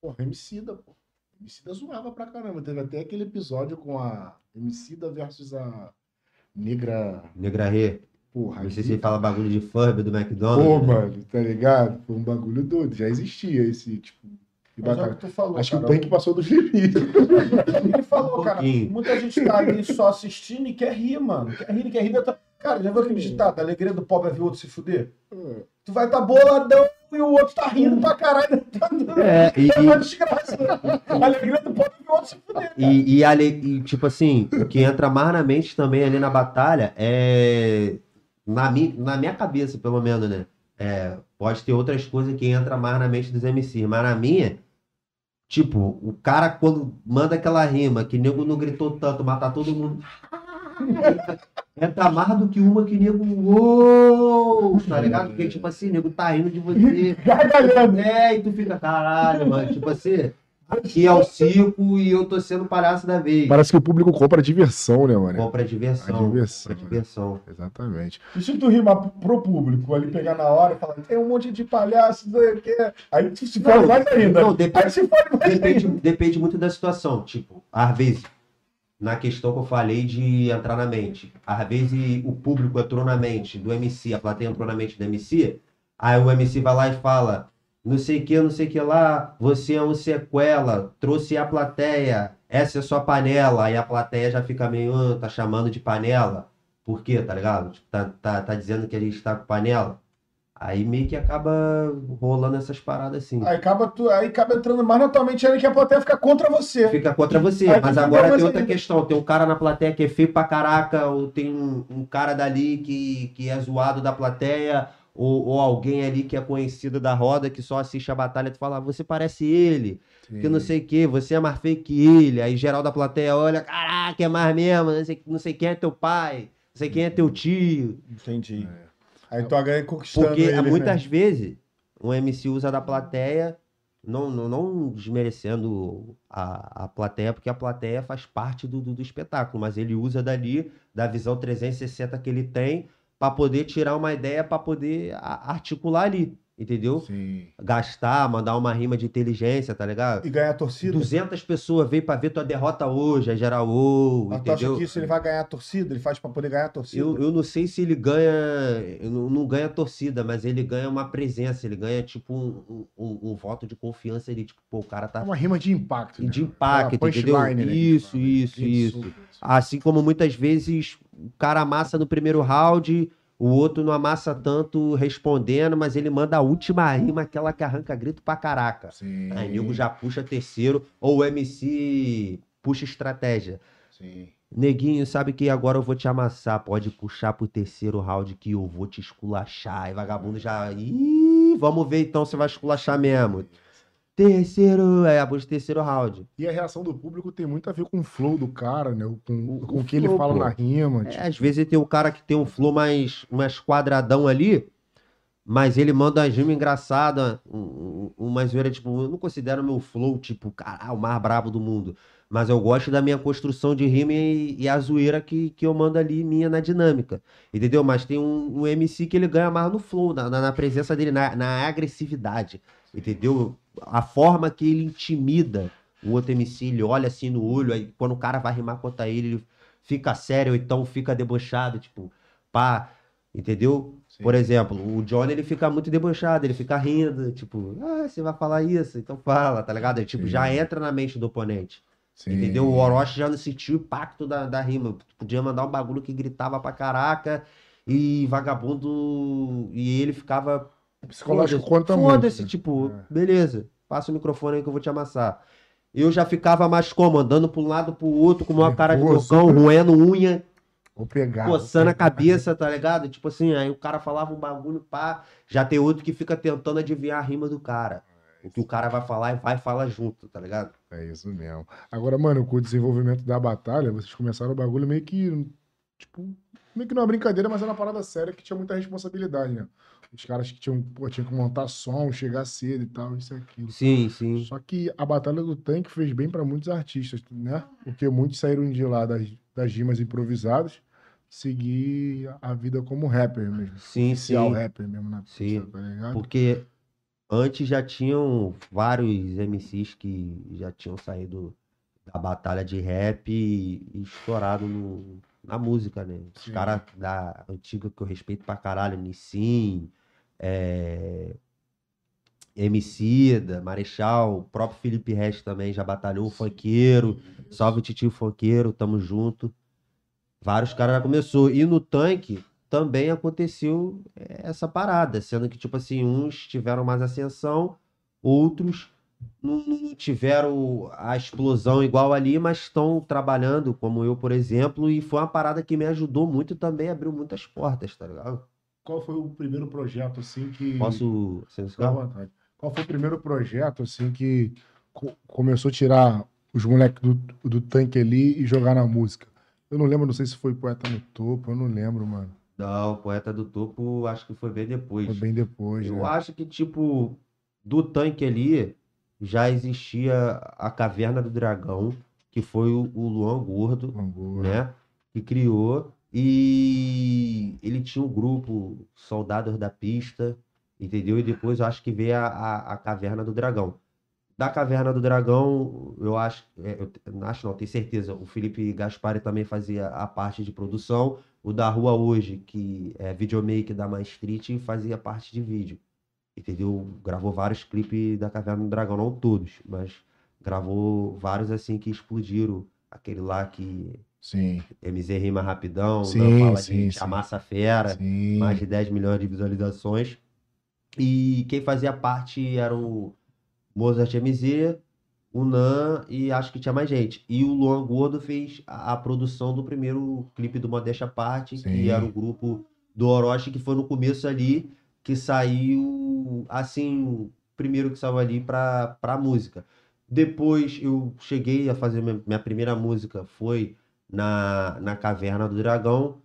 Porra, Emicida, pô. Emicida zoava pra caramba. Teve até aquele episódio com a Emicida versus a Negra. Negra Rê. Porra, Não sei se ele fala bagulho de Furby do Pô, McDonald's. mano, tá ligado? Foi um bagulho doido. Já existia esse tipo de Mas é o batalha. que tu falou, Acho que cara. o tanque passou dos limites. Ele falou, Um cara. Muita gente tá ali só assistindo e quer rir, mano. Quer rir, quer rir. da- Cara, já viu aquele ditado? A alegria do pobre é ver o outro se fuder? Tu vai tá boladão e o outro tá rindo pra caralho. Tá É, e, é uma desgraça. A alegria do pobre é ver o outro se fuder. e, e, e ale- e, tipo assim, o que entra mais na mente também ali na batalha é. Na, mi, na minha cabeça, pelo menos, né? É, pode ter outras coisas que entra mais na mente dos MCs, mas na minha, tipo, o cara quando manda aquela rima, que nego não gritou tanto, matar todo mundo. Entra mais do que uma que nego. Uou! Tá ligado? Porque, tipo assim, nego tá rindo de você. É, e tu fica, caralho, mano. Tipo assim, aqui é o circo e eu tô sendo palhaço da vez. Parece que o público compra diversão, né, mano? Compra diversão. A diversão, Compra diversão. Exatamente. E se tu rimar pro público, ali pegar na hora e falar, tem um monte de palhaço, não sei o quê. Aí tu se fala mais ainda. Não, Aí depende, se fala mais depende, ainda. depende muito da situação. Tipo, às vezes, na questão que eu falei de entrar na mente, às vezes o público entrou na mente do MC, a plateia entrou na mente do MC, aí o MC vai lá e fala. Não sei o que, não sei o que lá, você é um sequela, trouxe a plateia, essa é sua panela, aí a plateia já fica meio, "Ah, tá chamando de panela, por quê, tá ligado? Tipo, Tá, tá, tá dizendo que a gente tá com panela. Aí meio que acaba rolando essas paradas assim. Aí acaba, tu, aí acaba entrando mais na tua mente ainda que a plateia fica contra você. Fica contra você, Aí mas agora tem outra ainda. questão. Tem um cara na plateia que é feio pra caraca, ou tem um, um cara dali que, que é zoado da plateia, ou, ou alguém ali que é conhecido da roda, que só assiste a batalha e tu fala, "Ah, você parece ele, que não sei o que, você é mais feio que ele. Aí geral da plateia olha, caraca, é mais mesmo, não sei, não sei quem é teu pai, não sei quem é teu tio. Entendi. Aí tu ganha conquistando Porque ele, né? muitas vezes um MC usa da plateia, não, não, não desmerecendo a, a plateia, porque a plateia faz parte do, do, do espetáculo, mas ele usa dali, da visão 360 que ele tem, para poder tirar uma ideia, para poder articular ali. Entendeu? Sim. Gastar, mandar uma rima de inteligência, tá ligado? E ganhar a torcida. 200 pessoas veio pra ver tua derrota hoje, aí geral, ô, Mas tu acha entendeu? que isso ele vai ganhar a torcida? Ele faz pra poder ganhar a torcida? Eu, eu não sei se ele ganha. Não, não ganha torcida, mas ele ganha uma presença, ele ganha, tipo, um, um, um voto de confiança ali. Tipo, pô, o cara É tá. uma rima de impacto. né? De impacto, Aquela entendeu? punchline, né, Isso, isso, isso. Isso. Assim como muitas vezes o cara amassa no primeiro round, o outro não amassa tanto respondendo, mas ele manda a última rima, aquela que arranca grito pra caraca. Sim. Aí nego já puxa terceiro, ou o MC puxa estratégia. Sim. Neguinho, sabe que agora eu vou te amassar. Pode puxar pro terceiro round que eu vou te esculachar. E vagabundo já. Ih, vamos ver então se vai esculachar mesmo. Terceiro. É, abuso terceiro round. E a reação do público tem muito a ver com o flow do cara, né? Com, O- com o o que ele flow, fala pô. na rima. É, tipo, às vezes tem um cara que tem um flow mais, mais quadradão ali, mas ele manda uma rima engraçada, um- um- uma zoeira, tipo, eu não considero meu flow, tipo, caralho, o mais brabo do mundo. Mas eu gosto da minha construção de rima e, e a zoeira que, que eu mando ali, minha na dinâmica. Entendeu? Mas tem um, um MC que ele ganha mais no flow, na, na- na presença dele, na, na agressividade. Entendeu? A forma que ele intimida o outro MC, ele olha assim no olho, aí quando o cara vai rimar contra ele, ele fica sério, ou então fica debochado, tipo, pá, entendeu? sim. Por exemplo, o Johnny ele fica muito debochado, ele fica rindo, tipo, ah, você vai falar isso, então fala, tá ligado? Ele, tipo, Sim. já entra na mente do oponente, Sim. entendeu? O Orochi já não sentiu o impacto da, da rima, podia mandar um bagulho que gritava pra caraca, e vagabundo, e ele ficava Psicológico Foda-se, conta muito. Foda-se, né? tipo, É. beleza, passa o microfone aí que eu vou te amassar. Eu já ficava mais como, andando pra um lado pro outro, com uma cara de bocão, roendo unha, Vou pegar. coçando a cabeça, tá ligado? Tipo assim, aí o cara falava um bagulho, pá. Já tem outro que fica tentando adivinhar a rima do cara. O que o cara vai falar e vai falar junto, tá ligado? É isso mesmo. Agora, mano, com o desenvolvimento da batalha, vocês começaram o bagulho meio que. Tipo, meio que não é brincadeira, mas era uma parada séria que tinha muita responsabilidade, né? Os caras que tinham, pô, tinham que montar som, chegar cedo e tal, isso e aquilo. Sim, sim. Só que a Batalha do Tanque fez bem pra muitos artistas, né? Porque muitos saíram de lá das, das rimas improvisadas, seguir a vida como rapper mesmo. Sim, Oficial sim. rapper mesmo na Sim. pista, tá ligado? Porque antes já tinham vários MCs que já tinham saído da batalha de rap e, e estourado no- na música, né? Os Sim. caras da antiga que eu respeito pra caralho, Nissin, é... Emicida, Marechal, o próprio Felipe Rest também já batalhou, funkeiro, salve Titio Funkeiro, tamo junto. Vários caras já começou. E no tanque também aconteceu eh, essa parada, sendo que, tipo assim, uns tiveram mais ascensão, outros não, não tiveram a explosão igual ali, mas estão trabalhando, como eu, por exemplo, e foi uma parada que me ajudou muito também abriu muitas portas, tá ligado? Qual foi o primeiro projeto, assim, que... Posso. vontade. Qual foi o primeiro projeto, assim, que co- começou a tirar os moleques do, do tanque ali e jogar na música? Eu não lembro, não sei se foi Poeta no Topo, eu não lembro, mano. Não, Poeta do Topo, acho que foi bem depois. Foi bem depois, Eu né? acho que, tipo, do tanque ali já existia a Caverna do Dragão, que foi o, o Luan Gordo, Angor. né? Que criou. E ele tinha um grupo, Soldados da Pista, entendeu? E depois eu acho que veio a, a, a Caverna do Dragão. Da Caverna do Dragão, eu acho, é, eu te- acho não, tenho certeza, o Felipe Gaspari também fazia a parte de produção. O da Rua Hoje, que é videomaker da My Street, fazia parte de vídeo. Entendeu? Gravou vários clipes da Caverna do Dragão, não todos, mas gravou vários assim que explodiram. Aquele lá que Sim, MZ rima rapidão, Sim, não fala sim, de amassa fera, sim. mais de 10 milhões de visualizações. E quem fazia parte era o Mozart MZ, o Nan e acho que tinha mais gente. E o Luan Gordo fez a, a produção do primeiro clipe do Modéstia Parte, que era o grupo do Orochi, que foi no começo ali, que saiu, assim, o primeiro que saiu ali pra, pra música. Depois eu cheguei a fazer minha, minha primeira música, foi na, na Caverna do Dragão.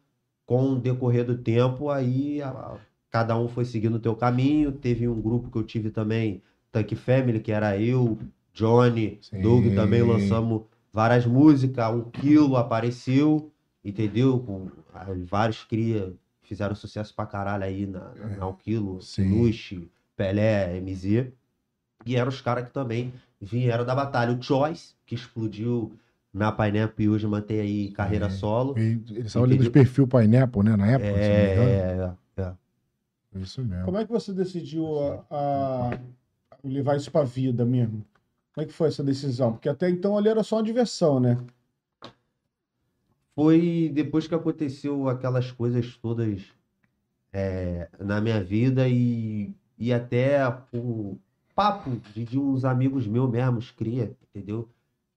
Com o decorrer do tempo, aí a- cada um foi seguindo o teu caminho. Teve um grupo que eu tive também, Tank Family, que era eu, Johnny, Sim. Doug também lançamos várias músicas. Um Quilo apareceu, entendeu? Com vários cria fizeram sucesso pra caralho aí na, na, na Um Quilo, Sim. Sinushi, Pelé, MZ. E eram os caras que também vieram da batalha. O Choice, que explodiu na Pineapple e hoje mantém aí carreira É. solo. Ele, ele saiu ali dos perfil Pineapple, né? Na época, se não me engano. É, é, é. Isso mesmo. Como é que você decidiu a, a- a levar isso pra vida mesmo? Como é que foi essa decisão? Porque até então ali era só uma diversão, né? Foi depois que aconteceu aquelas coisas todas é, na minha vida e, e até o papo de, de uns amigos meus mesmos cria, entendeu?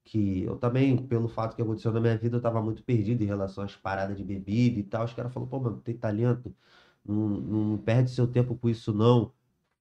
Que eu também, pelo fato que aconteceu na minha vida, eu tava muito perdido em relação às paradas de bebida e tal. Os caras falaram, pô, mano, tem talento, não, não perde seu tempo com isso não,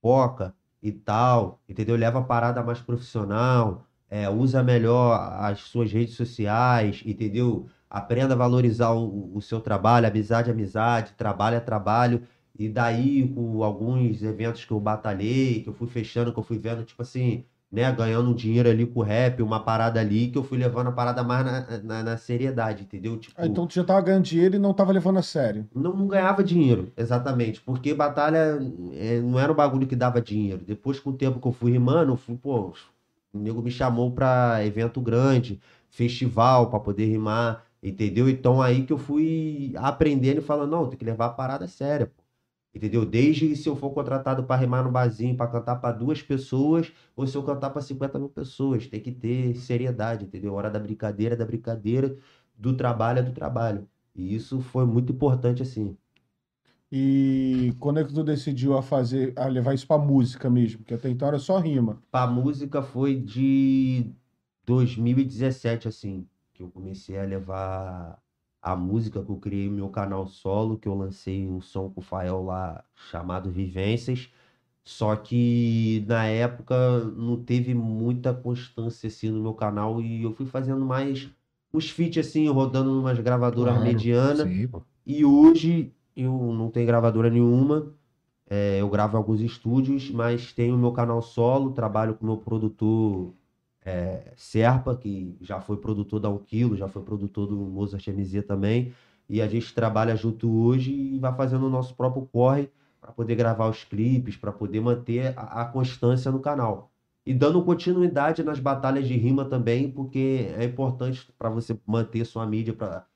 foca e tal, entendeu? Leva a parada mais profissional, é, usa melhor as suas redes sociais, entendeu? Aprenda a valorizar o, o seu trabalho, amizade é amizade, trabalho é trabalho. E daí, com alguns eventos que eu batalhei, que eu fui fechando, que eu fui vendo, tipo assim, né, ganhando um dinheiro ali com o rap, uma parada ali, que eu fui levando a parada mais na, na, na seriedade, entendeu? Tipo, Ah, então tu já tava ganhando dinheiro e não tava levando a sério. não, não ganhava dinheiro, exatamente, porque batalha é, não era um bagulho que dava dinheiro. Depois, com o tempo que eu fui rimando, eu fui, pô, o nego me chamou pra evento grande, festival, pra poder rimar, entendeu? Então aí que eu fui aprendendo e falando, não, tem que levar a parada séria, pô. Entendeu? Desde se eu for contratado pra rimar no barzinho, pra cantar pra duas pessoas, ou se eu cantar pra 50 mil pessoas, tem que ter seriedade, entendeu? Hora da brincadeira é da brincadeira, do trabalho é do trabalho. E isso foi muito importante, assim. E quando é que tu decidiu a fazer, a levar isso pra música mesmo? Porque até então era só rima. A música foi de 2017, assim, que eu comecei a levar a música, que eu criei meu canal solo, que eu lancei um som com o Fael lá chamado Vivências. Só que na época não teve muita constância assim no meu canal e eu fui fazendo mais uns feats assim, rodando numas gravadoras Claro, medianas. E hoje eu não tenho gravadora nenhuma. É, eu gravo em alguns estúdios, mas tenho o meu canal solo, trabalho com o meu produtor é, Serpa, que já foi produtor da 1 Quilo, já foi produtor do Mozart MZ também. E a gente trabalha junto hoje e vai fazendo o nosso próprio corre para poder gravar os clipes, para poder manter a, a constância no canal. E dando continuidade nas batalhas de rima também, porque é importante para você manter sua mídia, para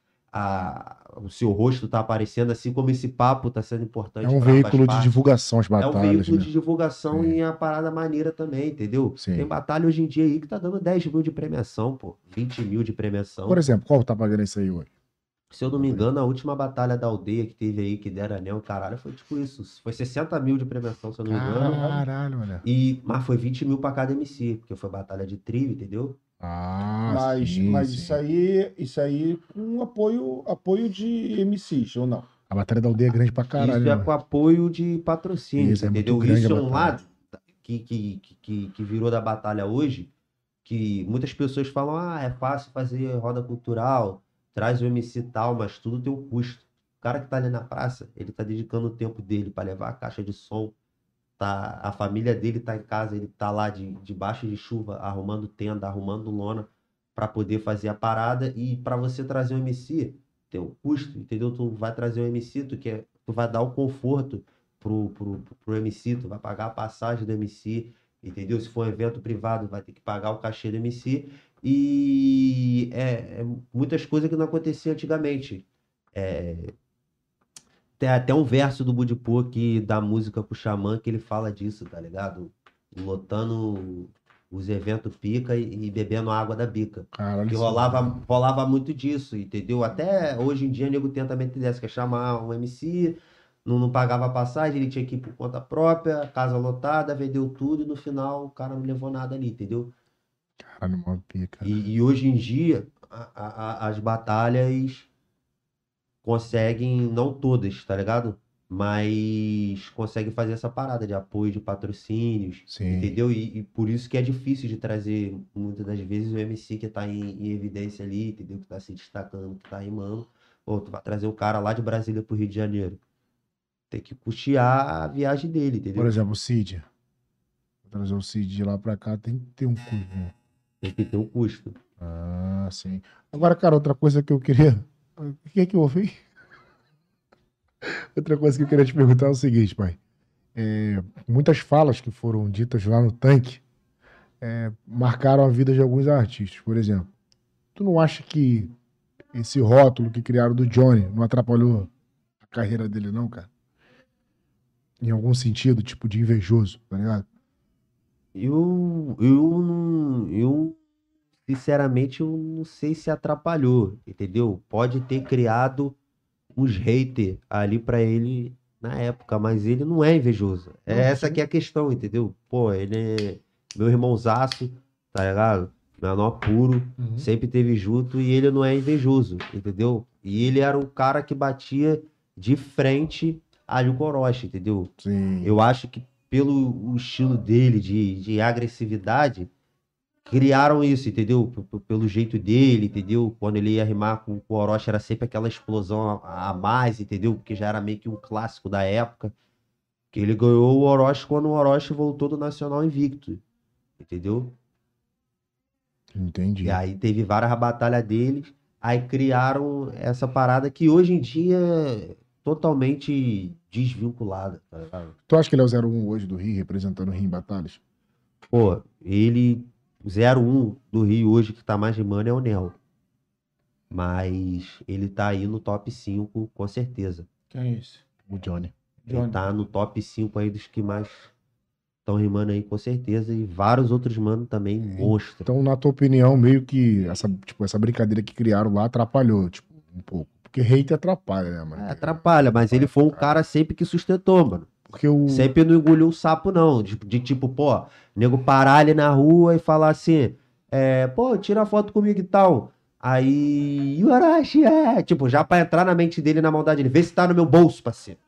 o seu rosto tá aparecendo, assim como esse papo tá sendo importante É um veículo de divulgação as É um batalhas, veículo né? de divulgação Sim. e a parada maneira também, entendeu? Sim. Tem batalha hoje em dia aí que tá dando 10 mil de premiação, pô. 20 mil de premiação. Por exemplo, qual tá pagando isso aí hoje? Se eu não me engano, a última batalha da aldeia que teve aí, que deram anel, caralho, foi tipo isso. Foi 60 mil de premiação, se eu não me engano. Caralho, olha. E, mas foi 20 mil pra cada MC, porque foi batalha de trio, entendeu? Ah, mas sim, mas sim. isso aí, isso aí com apoio, apoio de MCs, ou não? A batalha da aldeia é grande pra caralho. Isso é né? com apoio de patrocínio, Isso, é entendeu? grande Isso é um lado que, que, que, que virou da batalha hoje, que muitas pessoas falam, ah, é fácil fazer roda cultural, traz o MC tal, mas tudo tem um custo. O cara que tá ali na praça, ele tá dedicando o tempo dele para levar a caixa de som, tá, a família dele tá em casa, ele tá lá de, debaixo de chuva, arrumando tenda, arrumando lona, para poder fazer a parada, e para você trazer o MC, tem um custo, entendeu? Tu vai trazer o MC, tu, quer, tu vai dar o conforto pro, pro, pro MC, tu vai pagar a passagem do MC, entendeu? Se for um evento privado, vai ter que pagar o cachê do MC. E é, é muitas coisas que não aconteciam antigamente. É, tem até um verso do Budipô que da música pro Xamã que ele fala disso, tá ligado? Lotando os eventos pica e, e bebendo água da bica. Caralho, Que isso- rolava, rolava muito disso, entendeu? Até hoje em dia, o nego tenta meter dessa, quer chamar um MC, não, não pagava passagem, ele tinha que ir por conta própria, casa lotada, vendeu tudo e no final o cara não levou nada ali, entendeu? Caralho, mó pica. E, e hoje em dia, a- a- as batalhas conseguem, não todas, tá ligado? Mas conseguem fazer essa parada de apoio de patrocínios, Sim. Entendeu? E, e por isso que é difícil de trazer, muitas das vezes, o MC que tá em, em evidência ali, entendeu? Que tá se destacando, que tá rimando. Ou tu vai trazer o cara lá de Brasília pro Rio de Janeiro. Tem que custear a viagem dele, entendeu? Por exemplo, o Cid. Pra trazer o Cid de lá pra cá tem que ter um custo. né? Tem que ter um custo. Ah, sim. Agora, cara, outra coisa que eu queria. O que é que eu ouvi? Outra coisa que eu queria te perguntar é o seguinte, pai. é, muitas falas que foram ditas lá no tanque é, marcaram a vida de alguns artistas. Por exemplo, tu não acha que esse rótulo que criaram do Johnny não atrapalhou a carreira dele, não, cara? Em algum sentido, tipo de invejoso, tá ligado? Eu, eu não, eu sinceramente eu não sei se atrapalhou, entendeu? Pode ter criado uns haters ali pra ele na época, mas ele não é invejoso. É Não, essa sim. que é a questão, entendeu? Pô, ele é meu irmãozaço, tá ligado? Menor puro, Uhum. sempre teve junto e ele não é invejoso, entendeu? E ele era um cara que batia de frente ali o Orochi, entendeu? Sim. Eu acho que pelo o estilo dele de, de agressividade, criaram isso, entendeu? P- Pelo jeito dele, entendeu? Quando ele ia rimar com, com o Orochi, era sempre aquela explosão a, a mais, entendeu? Porque já era meio que um clássico da época. Que ele ganhou o Orochi quando o Orochi voltou do Nacional invicto, entendeu? Entendi. E aí teve várias batalhas deles, aí criaram essa parada que hoje em dia é totalmente desvinculada, tá? Tu acha que ele é o 01 hoje do Rio, representando o Rio em batalhas? Pô, ele, 01 do Rio hoje que tá mais rimando é o Nel. Mas ele tá aí no top 5, com certeza. Quem é esse? O Johnny. Ele Johnny. tá no top 5 aí dos que mais estão rimando aí, com certeza. E vários outros mano também, monstro. Então, na tua opinião, meio que essa, tipo, essa brincadeira que criaram lá atrapalhou, tipo, um pouco. Porque hate atrapalha, né, mano? É, atrapalha, mas ele foi um cara sempre que sustentou, mano. Porque o. Sempre não engoliu o sapo, não. De, de tipo, pô, nego parar ali na rua e falar assim, é, pô, tira foto comigo e tal. Aí, Yurashi, é. Tipo, já pra entrar na mente dele, na maldade dele, vê se tá no meu bolso, parceiro.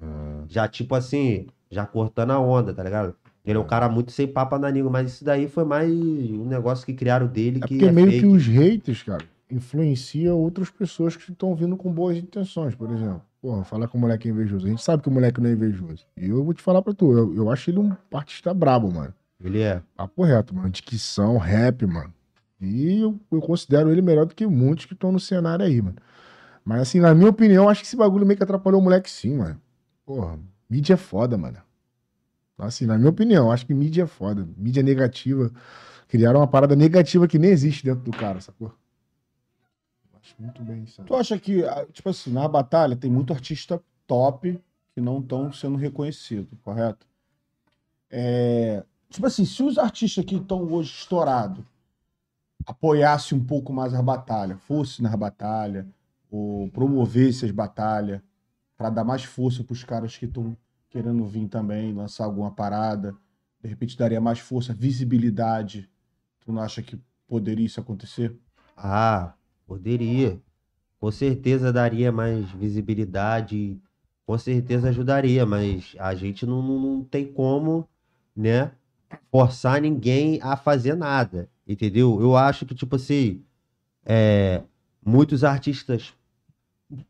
Ah, Já, tipo assim, já cortando a onda, tá ligado? Ele é um É. cara muito sem papa na língua, mas isso daí foi mais um negócio que criaram dele É que porque é meio fake. que os haters, cara, influencia outras pessoas que estão vindo com boas intenções, por exemplo. Porra, falar que o moleque é invejoso. A gente sabe que o moleque não é invejoso. E eu vou te falar pra tu, eu, eu acho ele um artista brabo, mano. Ele é. Papo reto, mano. Dicção, rap, mano. E eu, eu considero ele melhor do que muitos que estão no cenário aí, mano. Mas assim, na minha opinião, acho que esse bagulho meio que atrapalhou o moleque sim, mano. Porra, mídia é foda, mano. Assim, na minha opinião, acho que mídia é foda. Mídia negativa. Criaram uma parada negativa que nem existe dentro do cara, sacou? Muito bem isso. Tu acha que, ah, tipo assim, na batalha tem muito artista top que não estão sendo reconhecidos, correto? É, tipo assim, se os artistas que estão hoje estourados apoiassem um pouco mais a batalha, fosse na batalha, ou promovesse as batalhas, para dar mais força para os caras que estão querendo vir também, lançar alguma parada, de repente daria mais força, visibilidade. Tu não acha que poderia isso acontecer? Ah, poderia. Com certeza daria mais visibilidade, com certeza ajudaria, mas a gente não, não, não tem como, né, forçar ninguém a fazer nada, entendeu? Eu acho que, tipo assim, é, muitos artistas,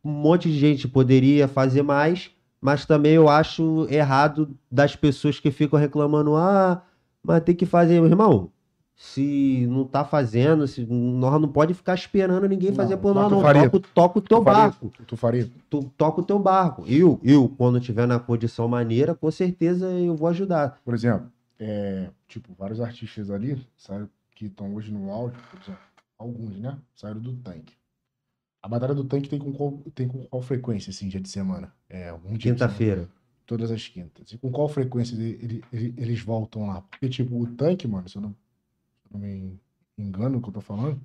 um monte de gente poderia fazer mais, mas também eu acho errado das pessoas que ficam reclamando, ah, mas tem que fazer, meu irmão. Se não tá fazendo, se nós não pode ficar esperando ninguém Não, fazer por nós, não. faria- Toca, o- toca o teu Tu faria- barco. Tu faria? Tu toca o teu barco. Eu, eu, quando tiver na condição maneira, com certeza eu vou ajudar. Por exemplo, é, tipo, vários artistas ali saíram, que estão hoje no áudio, por exemplo, alguns, né? Saíram do tanque. A batalha do tanque tem com qual, tem com qual frequência, assim, dia de semana? É, um dia. Quinta-feira. Todas as quintas. E com qual frequência ele- ele- ele- eles voltam lá? Porque, tipo, o tanque, mano, se eu não, não me engano no que eu tô falando,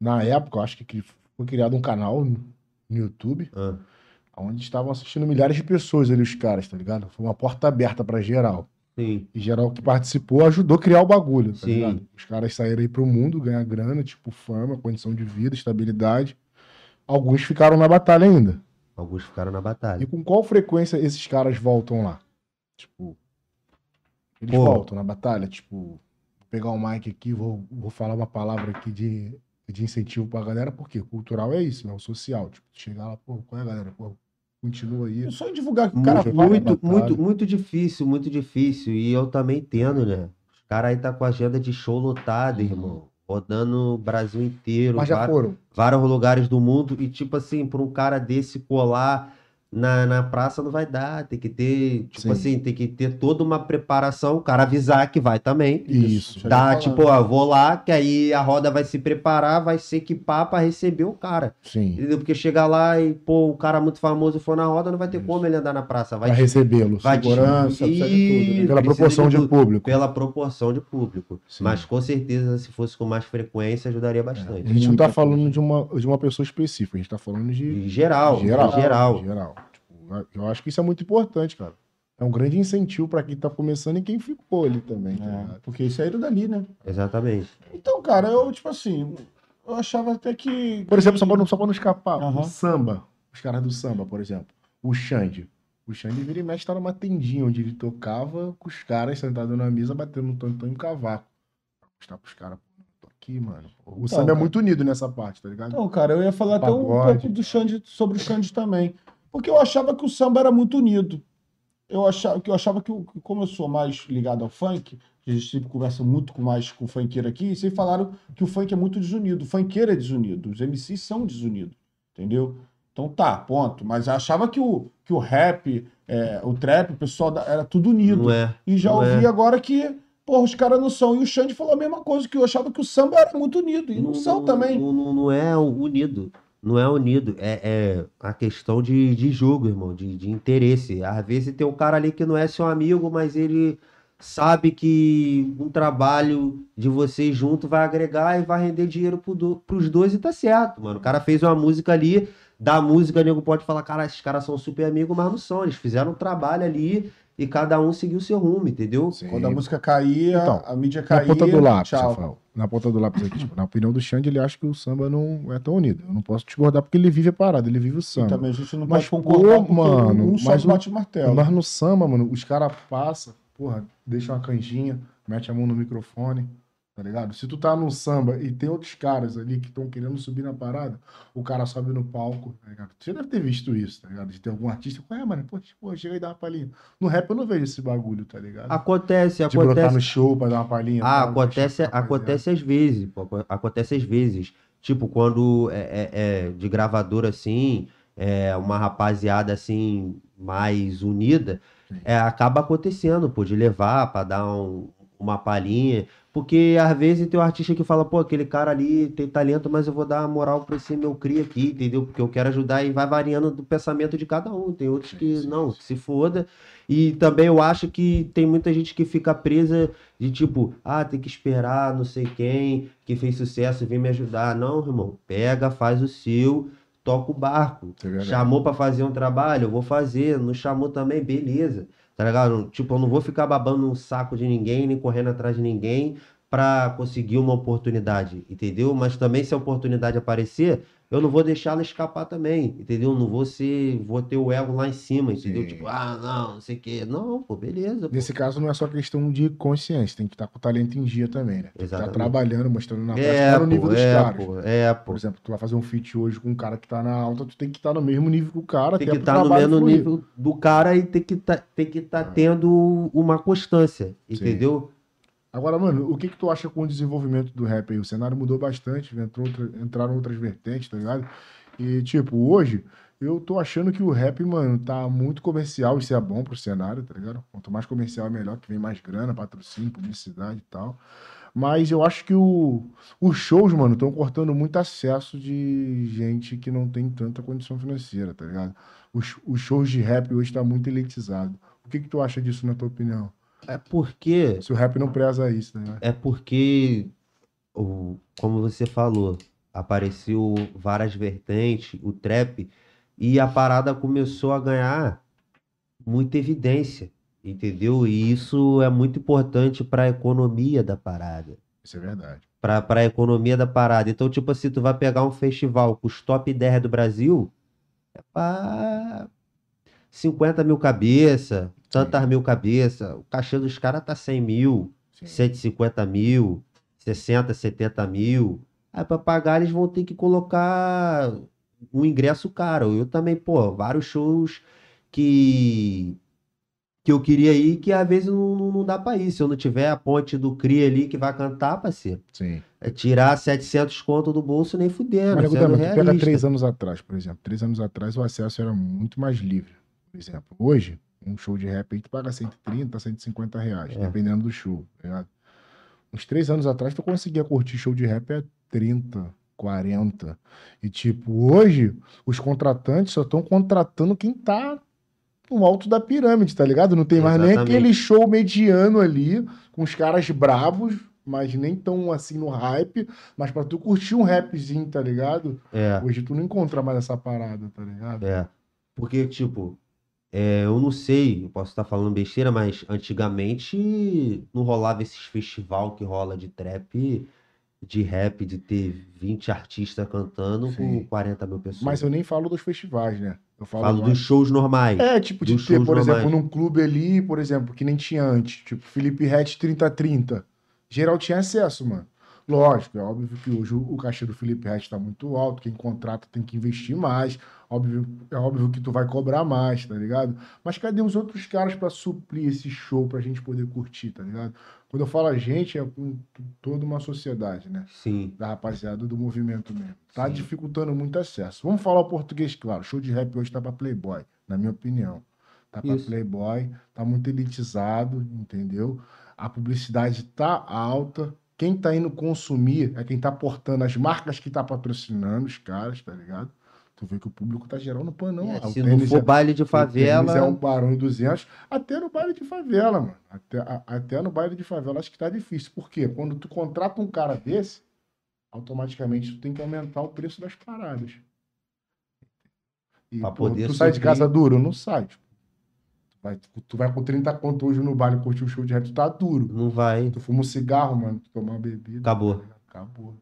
na época, eu acho que foi criado um canal no YouTube, Ah, onde estavam assistindo milhares de pessoas ali, os caras, tá ligado? Foi uma porta aberta pra geral. sim. E geral que participou ajudou a criar o bagulho, tá Sim. ligado? Os caras saíram aí pro mundo, ganhar grana, tipo, fama, condição de vida, estabilidade. Alguns ficaram na batalha ainda. Alguns ficaram na E batalha. com qual frequência esses caras voltam lá? Tipo, eles Pô. voltam na batalha, tipo, pegar o mic aqui, vou, vou falar uma palavra aqui de, de incentivo pra galera, porque cultural é isso, né? O social. Tipo, chegar lá, pô, qual é, galera? Pô, continua aí. É só divulgar que o cara Muito, fala. muito, muito, muito difícil, muito difícil. E eu também entendo, né? Os caras aí tá com a agenda de show lotada, irmão. Rodando o Brasil inteiro. Mas já vários- foram. vários lugares do mundo e tipo assim, para um cara desse colar na, na praça não vai dar. Tem que ter, tipo Sim. assim, tem que ter toda uma preparação, o cara avisar que vai também. Isso. Dá, tipo, ó, vou lá, que aí a roda vai se preparar, vai se equipar pra receber o cara. Sim. Entendeu? Porque chegar lá e, pô, o cara muito famoso for na roda, não vai ter Isso. como ele andar na praça. Vai Pra recebê-lo. vai te- segurança, precisa de tudo, né? Pela proporção de tudo. público. Pela proporção de público. Sim. Mas com certeza, se fosse com mais frequência, ajudaria A bastante. gente não tá falando de uma, de uma pessoa específica, a gente tá falando de Em geral, geral. em geral. geral. Eu acho que isso é muito importante, cara. É um grande incentivo pra quem tá começando e quem ficou ali também. tá É, porque saíram dali, né? Exatamente. Então, cara, eu, tipo assim, eu achava até que. Por exemplo, só pra não, só pra não escapar, Aham. o samba, os caras do samba, por exemplo, o Xande. O Xande vira e mexe tá numa tendinha onde ele tocava com os caras sentados na mesa, batendo no tantão e um cavaco. Pra mostrar pros caras, tô aqui, mano. O Então, samba é muito unido nessa parte, tá ligado? Então, cara, eu ia falar até um pouco do Xande, sobre o Xande também. Porque eu achava que o samba era muito unido. Eu achava que, eu achava que, que como eu sou mais ligado ao funk, a gente sempre conversa muito com mais com o funkeiro aqui, e vocês falaram que o funk é muito desunido. O funkeiro é desunido, os MCs são desunidos, entendeu? Então tá, ponto. Mas eu achava que o, que o rap, é, o trap, o pessoal da- era tudo unido. Não é. E já Não ouvi é. agora que, porra, os caras não são. E o Xande falou a mesma coisa, que eu achava que o samba era muito unido. E não, são também. Não, não- não é unido. Não é unido. É, é a questão de, de jogo, irmão, de, de interesse. Às vezes tem um cara ali que não é seu amigo, mas ele sabe que um trabalho de vocês junto vai agregar e vai render dinheiro pro do, pros dois e tá certo, mano. O cara fez uma música ali, da música, o nego pode falar, cara, esses caras são super amigos, mas não são. Eles fizeram um trabalho ali e cada um seguiu seu rumo, entendeu? Sim. Quando a música caía, Então, a mídia Na caía. ponta do lápis, tchau. Na ponta do lápis aqui, tipo, na opinião do Xande, ele acha que o samba não é tão unido. Eu não posso discordar porque ele vive a parada, ele vive o E samba. também a gente não Mas, pode concordar pô, mano, um só mas o- bate martelo. Mas no samba, mano, os caras passam, porra, deixa uma canjinha, mete a mão no microfone, tá ligado? Se tu tá no samba e tem outros caras ali que estão querendo subir na parada, o cara sobe no palco, tá ligado? Você deve ter visto isso, tá ligado? De ter algum artista, ué, mano, pô, pô, chega aí e dá uma palhinha. No rap eu não vejo esse bagulho, tá ligado? Acontece, de brotar acontece. no show pra dar uma palhinha. Ah, tal, acontece, acontece às vezes, pô, aco- acontece às vezes. Tipo, quando é, é- é de gravadora assim, é uma rapaziada assim, mais unida, é, acaba acontecendo, pô, de levar pra dar um- uma palhinha. Porque às vezes tem um artista que fala, pô, aquele cara ali tem talento, mas eu vou dar moral pra esse meu cria aqui, entendeu? Porque eu quero ajudar e vai variando do pensamento de cada um. Tem outros que sim, não, sim. se foda. E também eu acho que tem muita gente que fica presa de tipo, ah, tem que esperar não sei quem que fez sucesso vir me ajudar. Não, irmão, pega, faz o seu, toca o barco. É. Chamou pra fazer um trabalho, eu vou fazer. Não chamou também, beleza. Tá ligado? Tipo, eu não vou ficar babando um saco de ninguém, nem correndo atrás de ninguém pra conseguir uma oportunidade, entendeu? Mas também se a oportunidade aparecer, eu não vou deixar ela escapar também, entendeu? Não vou ser, vou ter o ego lá em cima, entendeu? Sim. Tipo, ah, não, não sei o quê. Não, pô, beleza. pô. Nesse caso não é só questão de consciência, tem que estar com o talento em dia também, né? Tem que estar Exatamente. trabalhando, mostrando na prática, É, tá no nível pô, dos é, caras. pô, é, pô. Por exemplo, tu vai fazer um feat hoje com um cara que tá na alta, tu tem que estar no mesmo nível que o cara, Tem que estar no mesmo fluir. nível do cara e tem que tá, tem que estar tendo uma constância, entendeu? Agora, mano, o que que tu acha com o desenvolvimento do rap aí? O cenário mudou bastante, entrou outra- entraram outras vertentes, tá ligado? E, tipo, hoje, eu tô achando que o rap, mano, tá muito comercial, isso é bom pro cenário, tá ligado? Quanto mais comercial é melhor, que vem mais grana, patrocínio, publicidade e tal. Mas eu acho que o, os shows, mano, estão cortando muito acesso de gente que não tem tanta condição financeira, tá ligado? Os, os shows de rap hoje tá muito elitizado. O que que tu acha disso, na tua opinião? É porque Se o rap não preza isso, ligado? é porque como você falou, apareceu várias vertentes, o trap e a parada começou a ganhar muita evidência, entendeu? E isso é muito importante para a economia da parada. Isso é verdade. para a economia da parada. Então, tipo assim, tu vai pegar um festival com os top 10 do Brasil, é pra 50 mil cabeça, tantas mil cabeça. O cachê dos caras tá 100 mil, Sim. 150 mil, 60, 70 mil. Aí pra pagar eles vão ter que colocar um ingresso caro. Eu também, pô, vários shows que que eu queria ir, que às vezes não, não, dá pra ir. Se eu não tiver a ponte do CRI ali que vai cantar, parceiro, Sim. é tirar 700 conto do bolso nem fudendo. Mas, Nego sendo tu pega realista. três anos atrás, por exemplo. Três anos atrás o acesso era muito mais livre. Por exemplo, hoje, um show de rap aí tu paga 130, 150 reais, É. dependendo do show, tá ligado? Uns três anos atrás tu conseguia curtir show de rap a 30, 40. E tipo, hoje os contratantes só estão contratando quem tá no alto da pirâmide, tá ligado? Não tem mais nem aquele show mediano ali, com os caras brabos, mas nem tão assim no hype, mas pra tu curtir um rapzinho, tá ligado? É. Hoje tu não encontra mais essa parada, tá ligado? É. Porque, tipo, é, eu não sei, eu posso estar falando besteira, mas antigamente não rolava esses festival que rola de trap, de rap, de ter 20 artistas cantando Sim. com 40 mil pessoas. Mas eu nem falo dos festivais, né? Eu falo, falo mais- dos shows normais. É, tipo, de ter, por exemplo, normais. num clube ali, por exemplo, que nem tinha antes, tipo, Felipe Rett 3030. Geral tinha acesso, mano. Lógico, é óbvio que hoje o o cachê do Felipe Rett tá muito alto, quem contrata tem que investir mais, óbvio, é óbvio que tu vai cobrar mais, tá ligado? Mas cadê os outros caras pra suprir esse show pra gente poder curtir, tá ligado? Quando eu falo a gente, é com toda uma sociedade, né? Sim. da rapaziada do movimento mesmo. Tá Sim. dificultando muito acesso. Vamos falar o português, claro. Show de rap hoje tá pra Playboy, na minha opinião. Tá pra Isso. Playboy, tá muito elitizado, entendeu? A publicidade tá alta. Quem tá indo consumir é quem tá portando as marcas que tá patrocinando os caras, tá ligado? Tu vê que o público tá geral no panão. É. O se não for é- baile de o favela, é um barão e 200, até no baile de favela, mano. Até, a- até no baile de favela acho que tá difícil. Por quê? Quando tu contrata um cara desse, automaticamente tu tem que aumentar o preço das paradas. E Pra poder tu sai de casa duro? Não sai. tipo. Tu vai, tu vai com 30 conto hoje no baile curtir um show de rap, tu tá duro. não vai. Tu fuma um cigarro, mano, tu tomar uma bebida. Acabou. Acabou.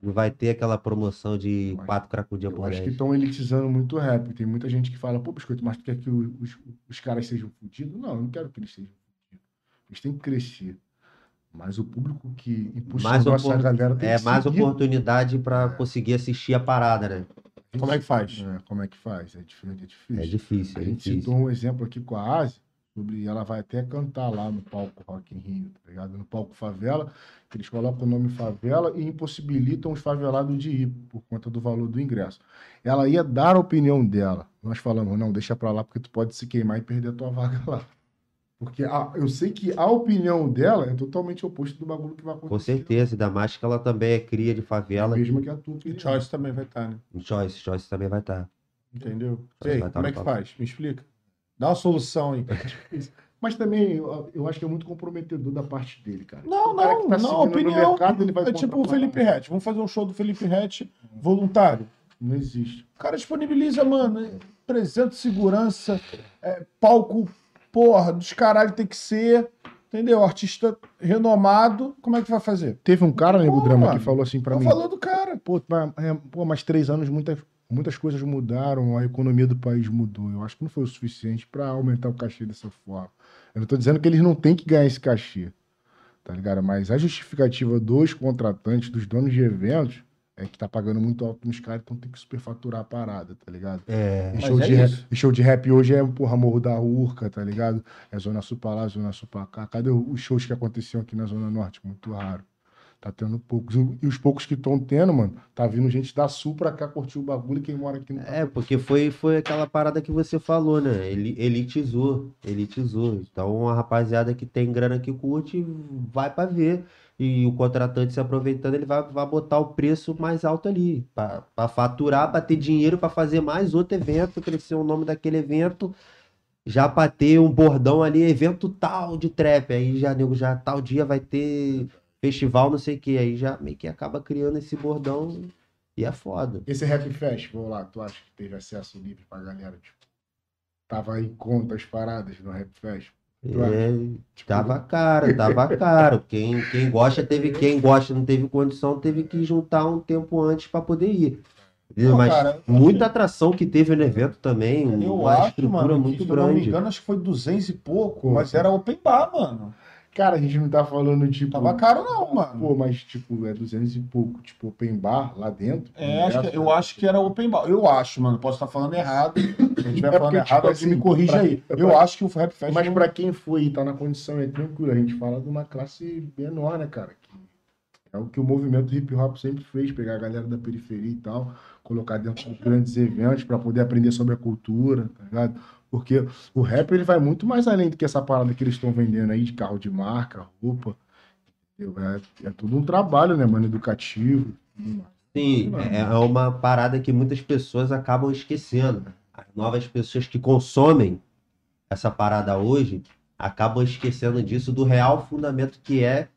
Não vai ter aquela promoção de Mas quatro cracudinhas por acho que 10. estão elitizando muito o rap. Tem muita gente que fala, pô, Biscoito, mas tu quer que os, os, caras sejam fodidos? Não, eu não quero que eles sejam fodidos. Eles têm que crescer. Mas o público que Mais impulsionou essa opor- galera tem É mais seguir. oportunidade pra conseguir assistir a parada, né? Como é que faz? É, como é que faz? É difícil. É difícil. É difícil, A é gente difícil. citou um exemplo aqui com a Asi, sobre ela vai até cantar lá no palco Rock in Rio, tá ligado? No palco Favela, que eles colocam o nome Favela e impossibilitam os favelados de ir por conta do valor do ingresso. Ela ia dar a opinião dela. Nós falamos, não, deixa pra lá porque tu pode se queimar e perder a tua vaga lá. Porque a- eu sei que a opinião dela é totalmente oposto do bagulho que vai acontecer. Com certeza, ainda mais que ela também é cria de É favela. mesma que a tua opinião. Choice também vai estar, né? O Choice, Choice também vai estar. Entendeu? Vai Ei, tá como é que faz? Me explica. Dá uma solução aí. Mas também eu, acho que é muito comprometedor da parte dele, cara. Não, O cara não, que tá não, opinião. mercado, ele vai É tipo o Felipe Rett. Vamos fazer um show do Felipe Rett voluntário. Não existe. O cara disponibiliza, mano, presente de segurança, é, palco, porra, dos caralho tem que ser, entendeu? Artista renomado, como é que vai fazer? Teve um cara, Nego Pô, Drama, mano, que falou assim pra Tô mim. falando do cara. Pô, mas, é, pô, mas três anos muitas, muitas coisas mudaram, a economia do país mudou. Eu acho que não foi o suficiente pra aumentar o cachê dessa forma. Eu não tô dizendo que eles não têm que ganhar esse cachê, tá ligado? Mas a justificativa dos contratantes, dos donos de eventos, é que tá pagando muito alto nos caras, então tem que superfaturar a parada, tá ligado? É. E show, é de rap, e show de rap hoje é, porra, Morro da Urca, tá ligado? É Zona Sul pra lá, Zona Sul pra cá. Cadê os shows que aconteciam aqui na Zona Norte? Muito raro. Tá tendo poucos. E os poucos que estão tendo, mano, tá vindo gente da Sul pra cá curtir o bagulho e quem mora aqui tá. É, porque foi, foi aquela parada que você falou, né? Ele elitizou, elitizou. Então a rapaziada que tem grana que curte vai pra ver. E o contratante se aproveitando, ele vai, vai botar o preço mais alto ali. Pra, pra faturar, pra ter dinheiro pra fazer mais outro evento, crescer o nome daquele evento. Já pra ter um bordão ali, evento tal de trap. Aí já, nego, já tal dia vai ter festival, não sei o que. Aí já meio que acaba criando esse bordão e é foda. Esse Rap Festival lá, tu acha que teve acesso livre pra galera? Tipo, tava em conta as paradas no Rap Festival? É, Tipo, Tava caro, tava caro. Quem, quem gosta teve, quem gosta não teve condição, teve que juntar um tempo antes para poder ir. Pô, Mas cara, muita atração que teve no evento também, Eu uma acho, estrutura mano, muito que, se eu não me grande. engano, acho que foi 200 e pouco, mas era open bar, mano. Cara, a gente não tá falando, tipo. Tava caro não, mano. Pô, mas, tipo, é 200 e pouco. Tipo, open bar lá dentro. É, acho que- eu acho que era open bar. Eu acho, mano. Posso estar falando errado. Se eu estiver É falando porque, errado, tipo alguém me assim, corrige pra- aí. é Eu pra- acho que o Rap Fest. Mas não- pra quem foi e tá na condição é tranquilo. A gente fala de uma classe menor, né, cara? É o que o movimento hip hop sempre fez, pegar a galera da periferia e tal, colocar dentro de grandes eventos pra poder aprender sobre a cultura, tá ligado? Porque o rap ele vai muito mais além do que essa parada que eles estão vendendo aí de carro de marca, roupa. É, é tudo um trabalho, né, mano? Educativo. Sim, é é uma parada que muitas pessoas acabam esquecendo. As novas pessoas que consomem essa parada hoje acabam esquecendo disso, do real fundamento que é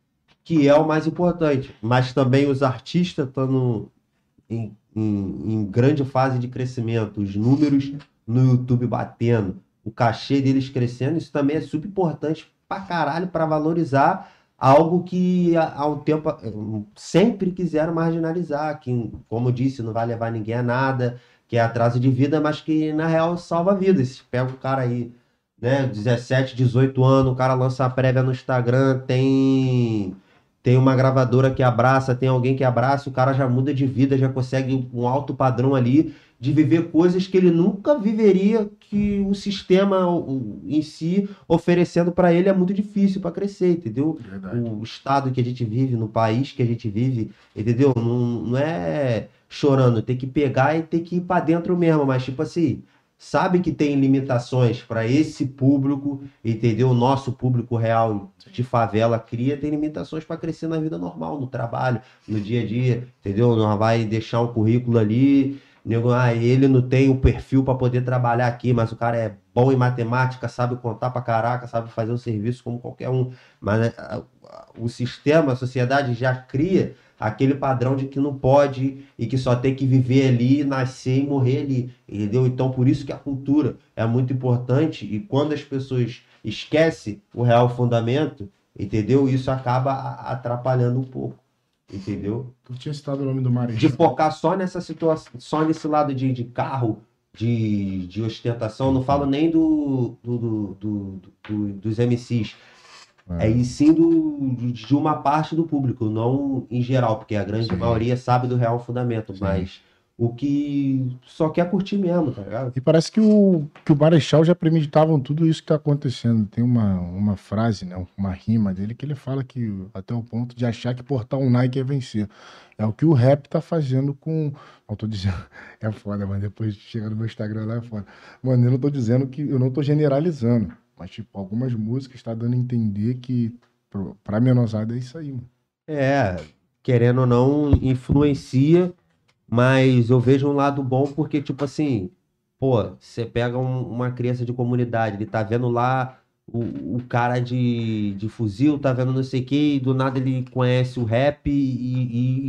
que é o mais importante. Mas também os artistas estão em, em, em grande fase de crescimento, os números no YouTube batendo, o cachê deles crescendo, isso também é super importante pra caralho para valorizar algo que há um tempo sempre quiseram marginalizar, que, como disse, não vai levar ninguém a nada, que é atraso de vida, mas que na real salva vidas. Pega um cara aí, né, 17, 18 anos, o cara lança a prévia no Instagram, tem tem uma gravadora que abraça, tem alguém que abraça, o cara já muda de vida, já consegue um alto padrão ali de viver coisas que ele nunca viveria, que o sistema o- em si oferecendo para ele é muito difícil para crescer, entendeu? Verdade. o estado que a gente vive, no país que a gente vive, entendeu? Não, não é chorando, tem que pegar e ter que ir pra dentro mesmo, mas tipo assim, sabe que tem limitações para esse público, entendeu? O nosso público real de favela cria, tem limitações para crescer na vida normal, no trabalho, no dia a dia, entendeu? Não vai deixar um currículo ali, nego, ah, ele não tem o perfil para poder trabalhar aqui, mas o cara é bom em matemática, sabe contar pra caraca, sabe fazer o serviço como qualquer um. Mas a- o sistema, a sociedade já cria aquele padrão de que não pode e que só tem que viver ali, nascer e morrer ali, entendeu? Então por isso que a cultura é muito importante e quando as pessoas esquecem o real fundamento, entendeu? Isso acaba atrapalhando um pouco, entendeu? Tu tinha citado o nome do Marechal. De focar só nessa situação, só nesse lado de, de carro, de, de ostentação, não falo nem do, do, do- do- do- dos MCs, é e sim do, de uma parte do público, não em geral, porque a grande Sim. maioria sabe do real fundamento, Sim. mas o que só quer curtir mesmo, tá ligado? E parece que o, que o Marechal já premeditavam tudo isso que tá acontecendo. Tem uma, uma frase, né, uma rima dele que ele fala que até o ponto de achar que portar um Nike é vencer. É o que o rap tá fazendo com. Não tô dizendo. É foda, mas depois chega no meu Instagram lá é foda. Mano, eu não tô dizendo que. Eu não tô generalizando. Mas, tipo, algumas músicas tá dando a entender que pra menosada é isso aí, mano. É, querendo ou não, influencia, mas eu vejo um lado bom porque, tipo assim, pô, você pega um- uma criança de comunidade, ele tá vendo lá o, o cara de, de fuzil, tá vendo não sei o que, e do nada ele conhece o rap e,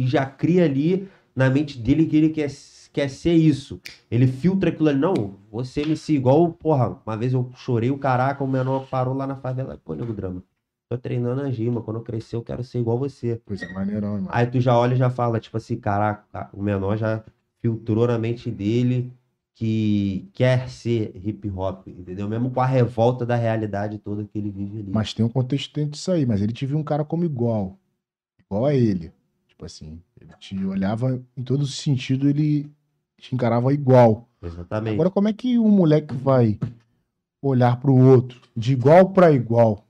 e- e já cria ali na mente dele que ele quer, quer ser isso. Ele filtra aquilo ali, não, você me siga, igual, porra, uma vez eu chorei o caraca, o menor parou lá na favela, pô, nego drama. Tô treinando a rima, quando eu crescer eu quero ser igual você. Coisa maneirão, mano. Aí tu já olha e já fala, tipo assim, caraca, o menor já filtrou na mente dele que quer ser hip hop, entendeu? Mesmo com a revolta da realidade toda que ele vive ali. Mas tem um contexto dentro disso aí, mas ele te viu um cara como igual. Igual a ele. Tipo assim, ele te olhava em todo sentido, ele te encarava igual. Exatamente. Agora, como é que um moleque vai olhar pro outro de igual para igual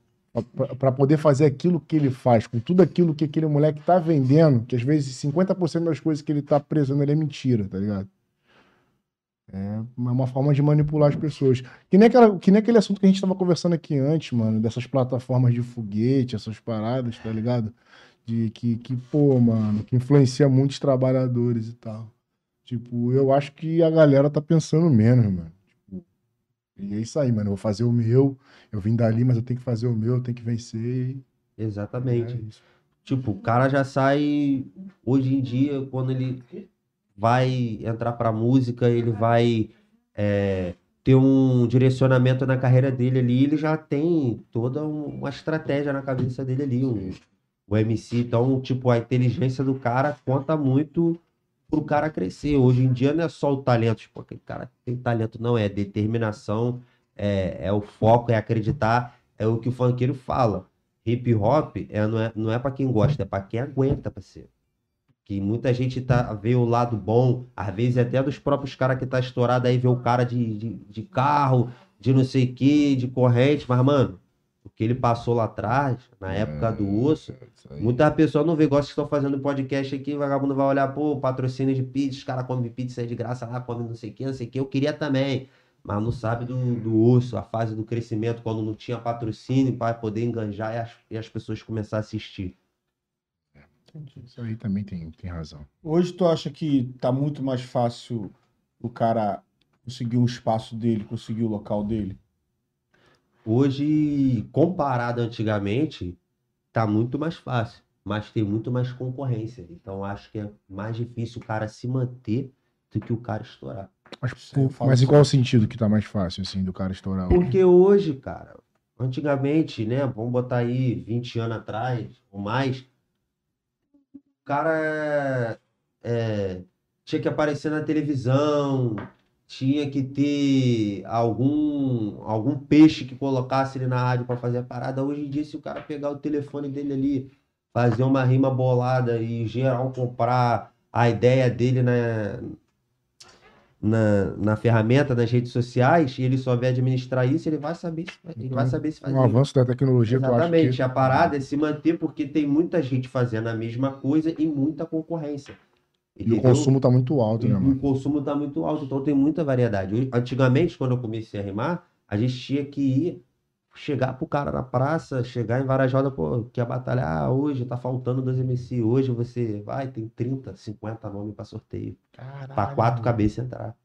para poder fazer aquilo que ele faz, com tudo aquilo que aquele moleque tá vendendo, que às vezes 50% das coisas que ele tá prezando ele é mentira, tá ligado? É uma forma de manipular as pessoas. Que nem, aquela, que nem aquele assunto que a gente tava conversando aqui antes, mano, dessas plataformas de foguete, essas paradas, tá ligado? De que, que pô, mano, que influencia muitos trabalhadores e tal. Tipo, eu acho que a galera tá pensando menos, mano. E é isso aí, mano. Eu vou fazer o meu. Eu vim dali, mas eu tenho que fazer o meu, eu tenho que vencer. Exatamente. É. Tipo, o cara já sai hoje em dia, quando ele vai entrar pra música, ele vai é, ter um direcionamento na carreira dele ali, ele já tem toda um- uma estratégia na cabeça dele ali, um, o MC. Então, tipo, a inteligência do cara conta muito pro cara crescer. Hoje em dia não é só o talento, tipo, aquele cara tem talento, não, é determinação, é, é o foco, é acreditar, é o que o funkeiro fala. hip hop é, não, é, não é pra quem gosta, é pra quem aguenta, parceiro. Que muita gente tá, vê o lado bom, às vezes até dos próprios caras que tá estourado aí, vê o cara de, de, de carro, de não sei o que, de corrente, mas, mano, o que ele passou lá atrás, na época do osso, Isso aí. Muitas pessoas não vê, igual que estão fazendo podcast aqui, vagabundo vai olhar, pô, patrocínio de pizza, os caras comem pizza de graça lá, comem não sei o que, não sei o que, eu queria também. Mas não sabe do, do osso, a fase do crescimento, quando não tinha patrocínio para poder enganjar e as, e as pessoas começar a assistir. Isso aí também tem, tem razão. Hoje tu acha que tá muito mais fácil o cara conseguir um espaço dele, conseguir o local dele? Hoje, comparado antigamente, tá muito mais fácil, mas tem muito mais concorrência. Então acho que é mais difícil o cara se manter do que o cara estourar. Mas, mas em qual sentido que tá mais fácil, assim, do cara estourar? Porque hoje, cara, antigamente, né? Vamos botar aí 20 anos atrás ou mais, o cara é, tinha que aparecer na televisão, tinha que ter algum, algum peixe que colocasse ele na rádio para fazer a parada. Hoje em dia, se o cara pegar o telefone dele ali, fazer uma rima bolada e geral comprar a ideia dele na, na, na ferramenta, nas redes sociais, e ele souber administrar isso, ele vai saber se, ele vai saber se fazer. Um avanço da tecnologia, Exatamente, que... a parada é se manter porque tem muita gente fazendo a mesma coisa e muita concorrência. E o consumo tá muito alto, E né, o mano? consumo está muito alto, então tem muita variedade. Antigamente, quando eu comecei a rimar, a gente tinha que ir, chegar pro cara na praça, chegar em Varajada, pô, quer batalhar ah, hoje, tá faltando dois MC, hoje você vai, tem 30, 50 nomes para sorteio, para quatro cabeças entrar.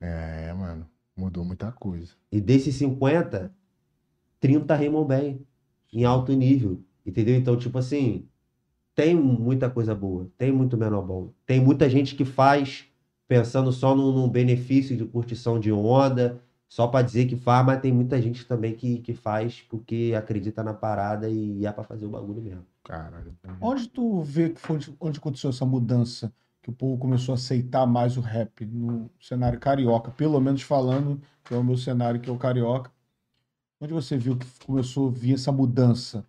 É, mano. Mudou muita coisa. E desses 50, 30 rimam bem, em alto nível. Entendeu? Então, tipo assim, tem muita coisa boa, tem muito menor bom. Tem muita gente que faz pensando só no, no benefício de curtição de onda, só pra dizer que faz, mas tem muita gente também que, que faz porque acredita na parada e é pra fazer o bagulho mesmo. Caralho. Onde tu vê que foi onde, onde aconteceu essa mudança, que o povo começou a aceitar mais o rap no cenário carioca, pelo menos falando que é o meu cenário, que é o carioca. Onde você viu que começou a vir essa mudança?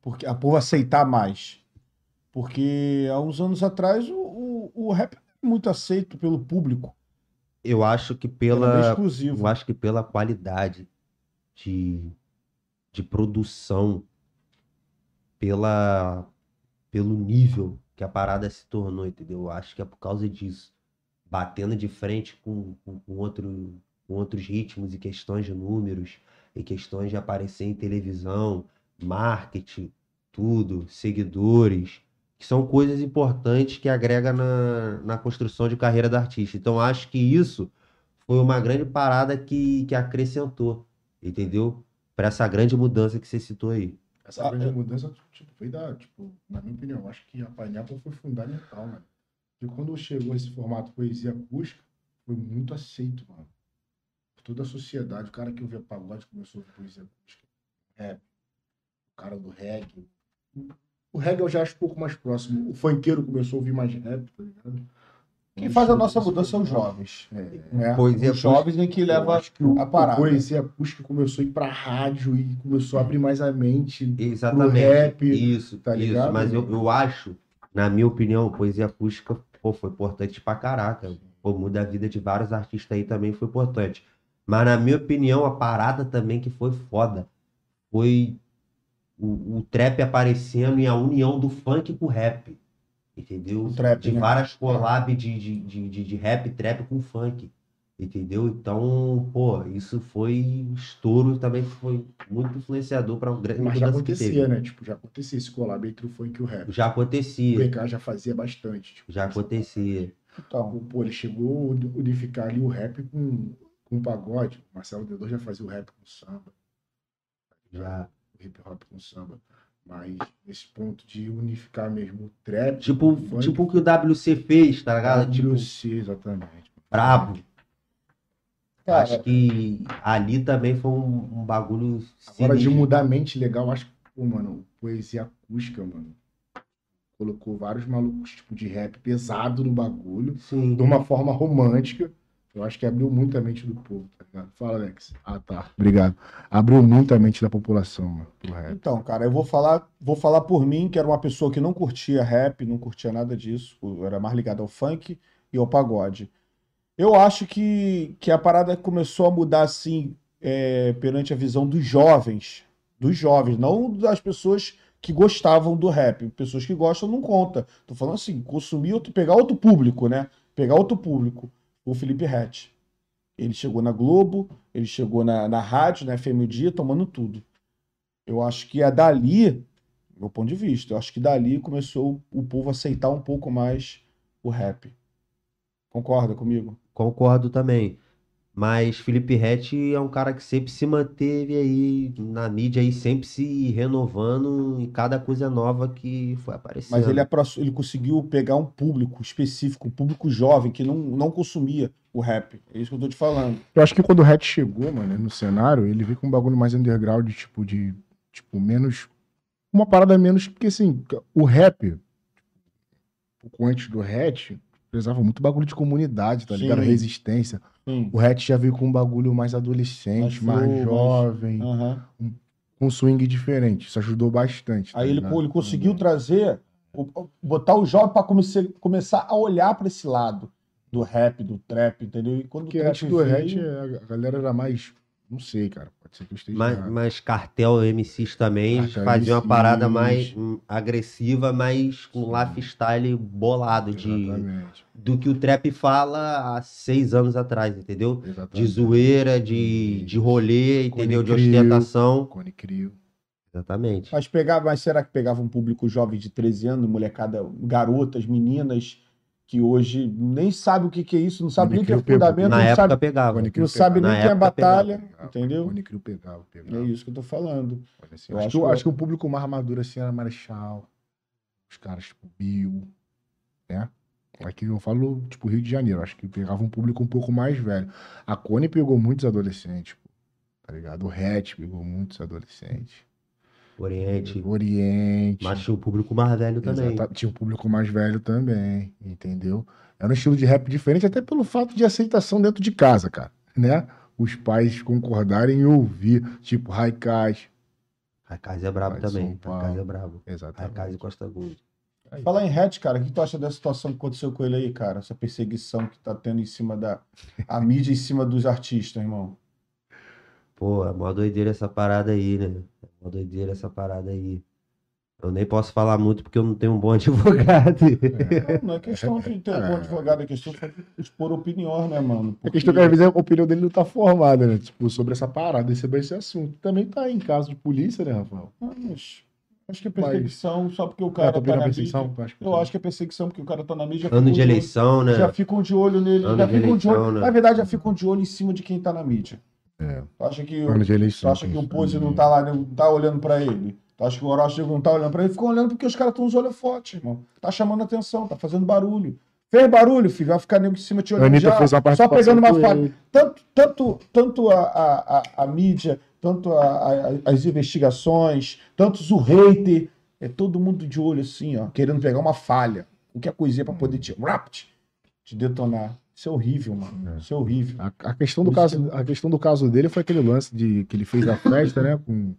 Porque a povo aceitar mais. Porque há uns anos atrás o, o, o rap era muito aceito pelo público. Eu acho que pela, exclusivo. Eu acho que pela qualidade de, de produção, pela, pelo nível que a parada se tornou, entendeu? Eu acho que é por causa disso. Batendo de frente com, com, com outro, com outros ritmos e questões de números, e questões de aparecer em televisão, marketing, tudo, seguidores, que são coisas importantes que agrega na, na construção de carreira do artista. Então, acho que isso foi uma grande parada que, que acrescentou, entendeu? Para essa grande mudança que você citou aí. Essa Ah, grande é. mudança, tipo, foi da, tipo, na minha opinião, acho que a Pineapple foi fundamental, mano. Porque quando chegou esse formato poesia acústica, foi muito aceito, mano. Por toda a sociedade, o cara que ouvia pagode começou a poesia acústica. Rap. O cara do reggae. O reggae eu já acho um pouco mais próximo. O funkeiro começou a ouvir mais rap, tá ligado? Quem faz a nossa mudança são os jovens. É. Né? Poesia os jovens em que leva acho que o, a parada. o poesia acústica começou a ir pra rádio e começou a abrir mais a mente. Exatamente. rap, isso, tá isso. ligado? Mas eu, eu acho, na minha opinião, poesia acústica pô, foi importante pra caraca. Pô, muda a vida de vários artistas aí também foi importante. Mas na minha opinião, a parada também que foi foda foi o, o trap aparecendo e a união do funk com o rap. Entendeu? O trap, de né? várias collabs de, de, de, de, de rap, trap com funk. Entendeu? Então, pô, isso foi estouro também foi muito influenciador para um grande Mas já acontecia, né? Tipo, já acontecia esse collab entre o funk e o rap. Já O acontecia, BK já fazia bastante. Tipo, já acontecia. Então, Pô, ele chegou a unificar ali o rap com, com o pagode. O Marcelo D2 já fazia o rap com o samba. Já. Hip hop com samba. Mas nesse ponto de unificar mesmo o trap. Tipo, o funk, tipo o que o WC fez, tá ligado? Tipo, WC, exatamente. brabo. cara, Acho que ali também foi um, um bagulho Agora, de sinistro. mudar a mente legal, acho que, pô, mano, poesia acústica, mano. Colocou vários malucos, tipo, de rap pesado no bagulho, Sim. de uma forma romântica, Eu acho que abriu muito a mente do povo, tá ligado? Fala, Alex. Ah, tá. Obrigado. Abriu muito a mente da população, mano. Então, cara, eu vou falar, vou falar por mim, que era uma pessoa que não curtia rap, não curtia nada disso, eu era mais ligado ao funk e ao pagode. Eu acho que, que a parada começou a mudar assim é, perante a visão dos jovens, dos jovens, não das pessoas que gostavam do rap. Pessoas que gostam não conta. Tô falando assim, consumir outro, pegar outro público, né? Pegar outro público. O Felipe Rett. Ele chegou na Globo, ele chegou na, na rádio, na FM o Dia, tomando tudo. Eu acho que é dali, meu ponto de vista, eu acho que dali começou o povo a aceitar um pouco mais o rap. Concorda comigo? Concordo também. Mas Felipe Rett é um cara que sempre se manteve aí na mídia aí, sempre se renovando em cada coisa nova que foi aparecendo. Mas ele, ele conseguiu pegar um público específico, um público jovem que não, não consumia o rap. É isso que eu tô te falando. Eu acho que quando o Hatch chegou, mano, no cenário, ele veio com um bagulho mais underground, tipo, de. Tipo, menos. Uma parada menos. Porque, assim, o rap, um pouco antes do Hatch, precisava muito bagulho de comunidade, tá ligado? Sim. Resistência. Sim. O Hatch já veio com um bagulho mais adolescente, Mais mais, jovem, Aham. com um swing diferente. Isso ajudou bastante. tá Aí ele, ligado? ele conseguiu trazer, o- o- botar o jovem para começar a olhar para esse lado do rap, do trap, entendeu? E quando Porque o trap antes do veio- Hatch, a galera era mais. Não sei, cara. Pode ser que eu esteja. Mas, errado. mas Cartel MCs também Cartel fazia uma parada mais hum, agressiva, mas com lifestyle bolado de, Exatamente. do que o trap fala há seis anos atrás, entendeu? De Exatamente. zoeira, de, de rolê, Cone entendeu? De Crew. ostentação. Cone Crio. Exatamente. Mas, pegava, mas será que pegava um público jovem de 13 anos, molecada, garotas, meninas, que hoje nem sabe o que, que é isso, não sabe nem o que é fundamento, Na não época sabe, pegava. Não sabe nem Na o que é batalha, Pegava, entendeu? Pegava, pegava. É isso que eu tô falando. Assim, Eu acho, acho que, que- acho que o público mais maduro assim era Marechal. Os caras tipo Bill, né? Aqui eu falo, tipo, Rio de Janeiro. Acho que pegava um público um pouco mais velho. A Cone pegou muitos adolescentes, pô, tá ligado? O Hatch pegou muitos adolescentes. Oriente. Oriente. Mas tinha o público mais velho também. Exata- Tinha um público mais velho também, entendeu? Era um estilo de rap diferente, até pelo fato de aceitação dentro de casa, cara, né? Os pais concordarem e ouvir, tipo, Raikais. A casa é brabo também. Paulo. é brabo. A casa e Exatamente. Costa Gold. Aí. Falar em Red, cara, o que tu acha dessa situação que aconteceu com ele aí, cara? Essa perseguição que tá tendo em cima da. A mídia em cima dos artistas, irmão. Pô, é mó doideira essa parada aí, né? É mó doideira essa parada aí. Eu nem posso falar muito porque eu não tenho um bom advogado. Não, não é questão de ter um bom advogado, é questão de expor opiniões, né, mano? A questão é que às vezes a opinião dele não tá formada, né? Tipo, sobre essa parada, sobre esse assunto. Também tá em caso de polícia, né, Rafael? Ah, mas acho que é perseguição só porque o É, cara tua tá na é mídia. Acho que Eu acho que é perseguição porque o cara tá na mídia. Ano de olho- eleição, né? Já ficam de olho nele, Ano já de ficam de olho. eleição, né? Na verdade, já ficam de olho em cima de quem tá na mídia. É. Tu acha que, Ano de tu eleição. acha que o. Pose não tá lá, não tá olhando pra ele? Tu acha que o Orochi não tá olhando pra ele? Ficam olhando porque os caras estão os olhos fortes, irmão. Tá chamando atenção, tá fazendo barulho. Fez barulho, filho, vai ficar nego em cima te olhando já, só pegando uma falha. Tanto, tanto, tanto a, a, a, a mídia, tanto a, a- as investigações, tantos o hater, é todo mundo de olho assim, ó, querendo pegar uma falha, qualquer coisinha pra poder te, rapt, te detonar. Isso é horrível, mano. É. Isso é horrível. A, a questão do Por caso, a questão do caso dele foi aquele lance de que ele fez a festa, né? Com,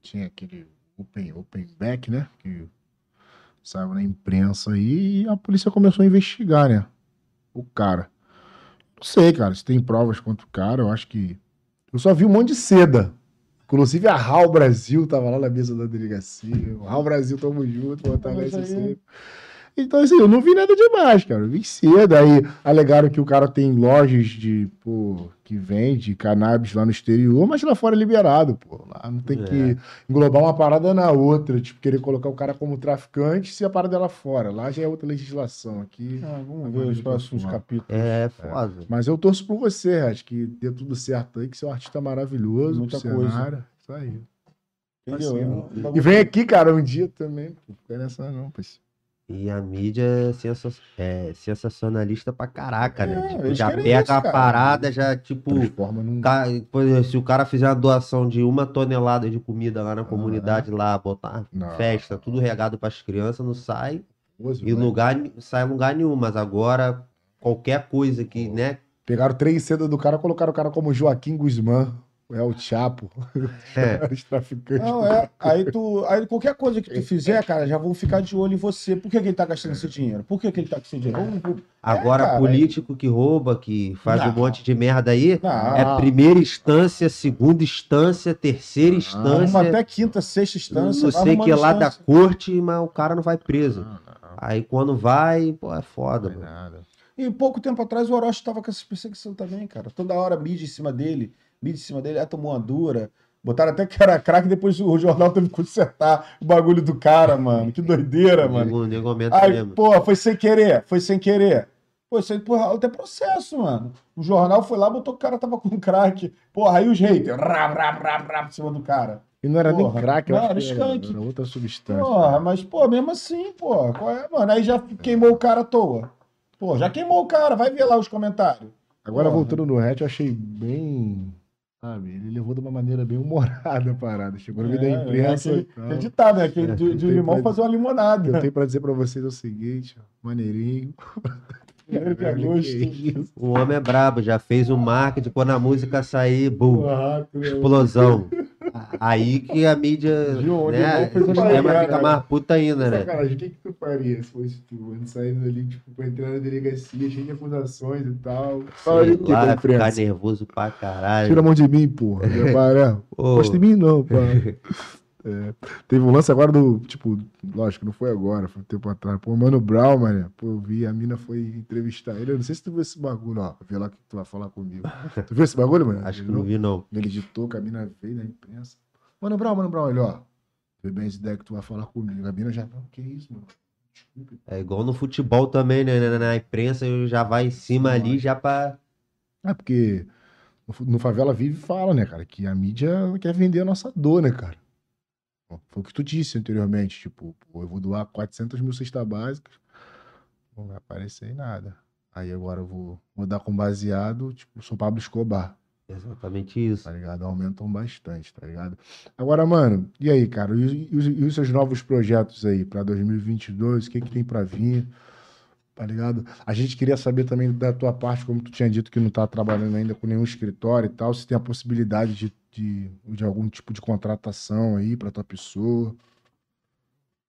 tinha aquele open, open back, né? Que saiu na imprensa aí e a polícia começou a investigar, né? O cara. Não sei, cara, se tem provas contra o cara, eu acho que. Eu só vi um monte de seda. Inclusive a RAL Brasil tava lá na mesa da delegacia. O RAL Brasil, tamo junto, Fortalece Mas aí- sempre. Então, assim, eu não vi nada demais, cara. Eu vi cedo. Aí alegaram que o cara tem lojas de, pô, que vende cannabis lá no exterior, mas lá fora é liberado, pô. Lá não tem É. que englobar uma parada na outra, tipo, querer colocar o cara como traficante se a parada é lá fora. Lá já é outra legislação aqui. Ah, vamos ver os próximos capítulos. É foda. Mas eu torço por você, acho que dê tudo certo aí, que você é um artista maravilhoso, Muita coisa. cenário. Isso aí. Entendeu? Assim, Eu- E vem aqui, cara, um dia também. Pô, fica nessa não, parceiro. E a mídia é, sensa- é sensacionalista pra caraca, né? É, Tipo, já pega isso, a parada, já, tipo, num. ca- exemplo, se o cara fizer uma doação de uma tonelada de comida lá na comunidade, lá, botar Não. festa, tudo regado pras crianças, não sai em né? lugar, sai em lugar nenhum. Mas agora, qualquer coisa que, né, Pegaram três cedas do cara, colocaram o cara como Joaquim Guzmán. É o Chapo. É. Os traficantes. Não, é. Aí tu. Aí qualquer coisa que tu fizer, cara, já vão ficar de olho em você. Por que, que ele tá gastando esse dinheiro? Por que, que ele tá com esse dinheiro? Vamos- vamos- Agora, É, cara, político que rouba, que faz um Não. monte de merda aí, Não. é primeira instância, segunda instância, terceira instância. Arruma até quinta, sexta instância. não sei que é lá da instância. corte, mas o cara não vai preso. Não, não, Aí quando vai, pô, é foda, não, mano. nada. E pouco tempo atrás o Orochi tava com essa perseguição também, cara. Toda hora mídia em cima dele, mídia em cima dele, ah, tomou uma dura. Botaram até que era craque, depois o jornal teve que consertar o bagulho do cara, mano. Que doideira, mano. Nego, nego aumenta Aí, mesmo. pô, foi sem querer, foi sem querer. Pô, isso aí, porra, até processo, mano. O jornal foi lá, botou que o cara tava com crack. Porra, aí os haters, rap, rap, rap, rap, em cima do cara. E não era Porra, nem crack, eu não, era era, outra substância. Porra, mas, pô, mesmo assim, pô, qual é, mano? Aí já queimou o cara à toa. Pô, já queimou o cara, vai ver lá os comentários. Agora, Porra. voltando no hatch, eu achei bem. Sabe, ele levou de uma maneira bem humorada a parada. Chegou no meio da É, imprensa. é aquele, aquele ditado, né? Aquele de, de limão pra- fazer uma O que eu limonada. tenho pra dizer pra vocês é o seguinte, maneirinho. É isso? O homem é brabo, já fez o marketing, quando a música sair, bum, Ah, meu. explosão. Aí que a mídia, Viu? Onde né, o sistema fica mais puta ainda, né? Sacanagem, o que, que tu faria se fosse tu? Antes saindo ali, tipo, pra entrar na delegacia, cheio de acusações e tal. Sei pra lá, ficar nervoso pra caralho. Tira a mão de mim, porra. Pô, Gosta de mim, não, pá. É, teve um lance agora do, tipo, lógico, não foi agora, foi um tempo atrás. Pô, Mano Brown, mano, pô, eu vi, a mina foi entrevistar ele. Eu não sei se tu viu esse bagulho, ó. Vê lá o que tu vai falar comigo. Tu viu esse bagulho, mano? acho que Ele não vi, não. Ele editou, que a mina veio na imprensa. Mano Brown, Mano Brown, ele, ó. Vê bem essa ideia que tu vai falar comigo. A mina já, não, que isso, mano? Desculpe. É igual no futebol também, né? Na, na imprensa já vai em cima ali, já pra. É porque no, no Favela Vive fala, né, cara, que a mídia quer vender a nossa dor, né, cara? Foi o que tu disse anteriormente, tipo, eu vou doar 400 mil cestas básicas, não vai aparecer em nada. Aí agora eu vou, vou dar com baseado, tipo, sou Pablo Escobar, Exatamente isso. tá ligado? Aumentam bastante, tá ligado? Agora, mano, e aí, cara, e, os- e e os seus novos projetos aí pra 2022, o que que tem pra vir? Tá ligado? A gente queria saber também da tua parte, como tu tinha dito que não tá trabalhando ainda com nenhum escritório e tal, se tem a possibilidade de, de, de algum tipo de contratação aí pra tua pessoa.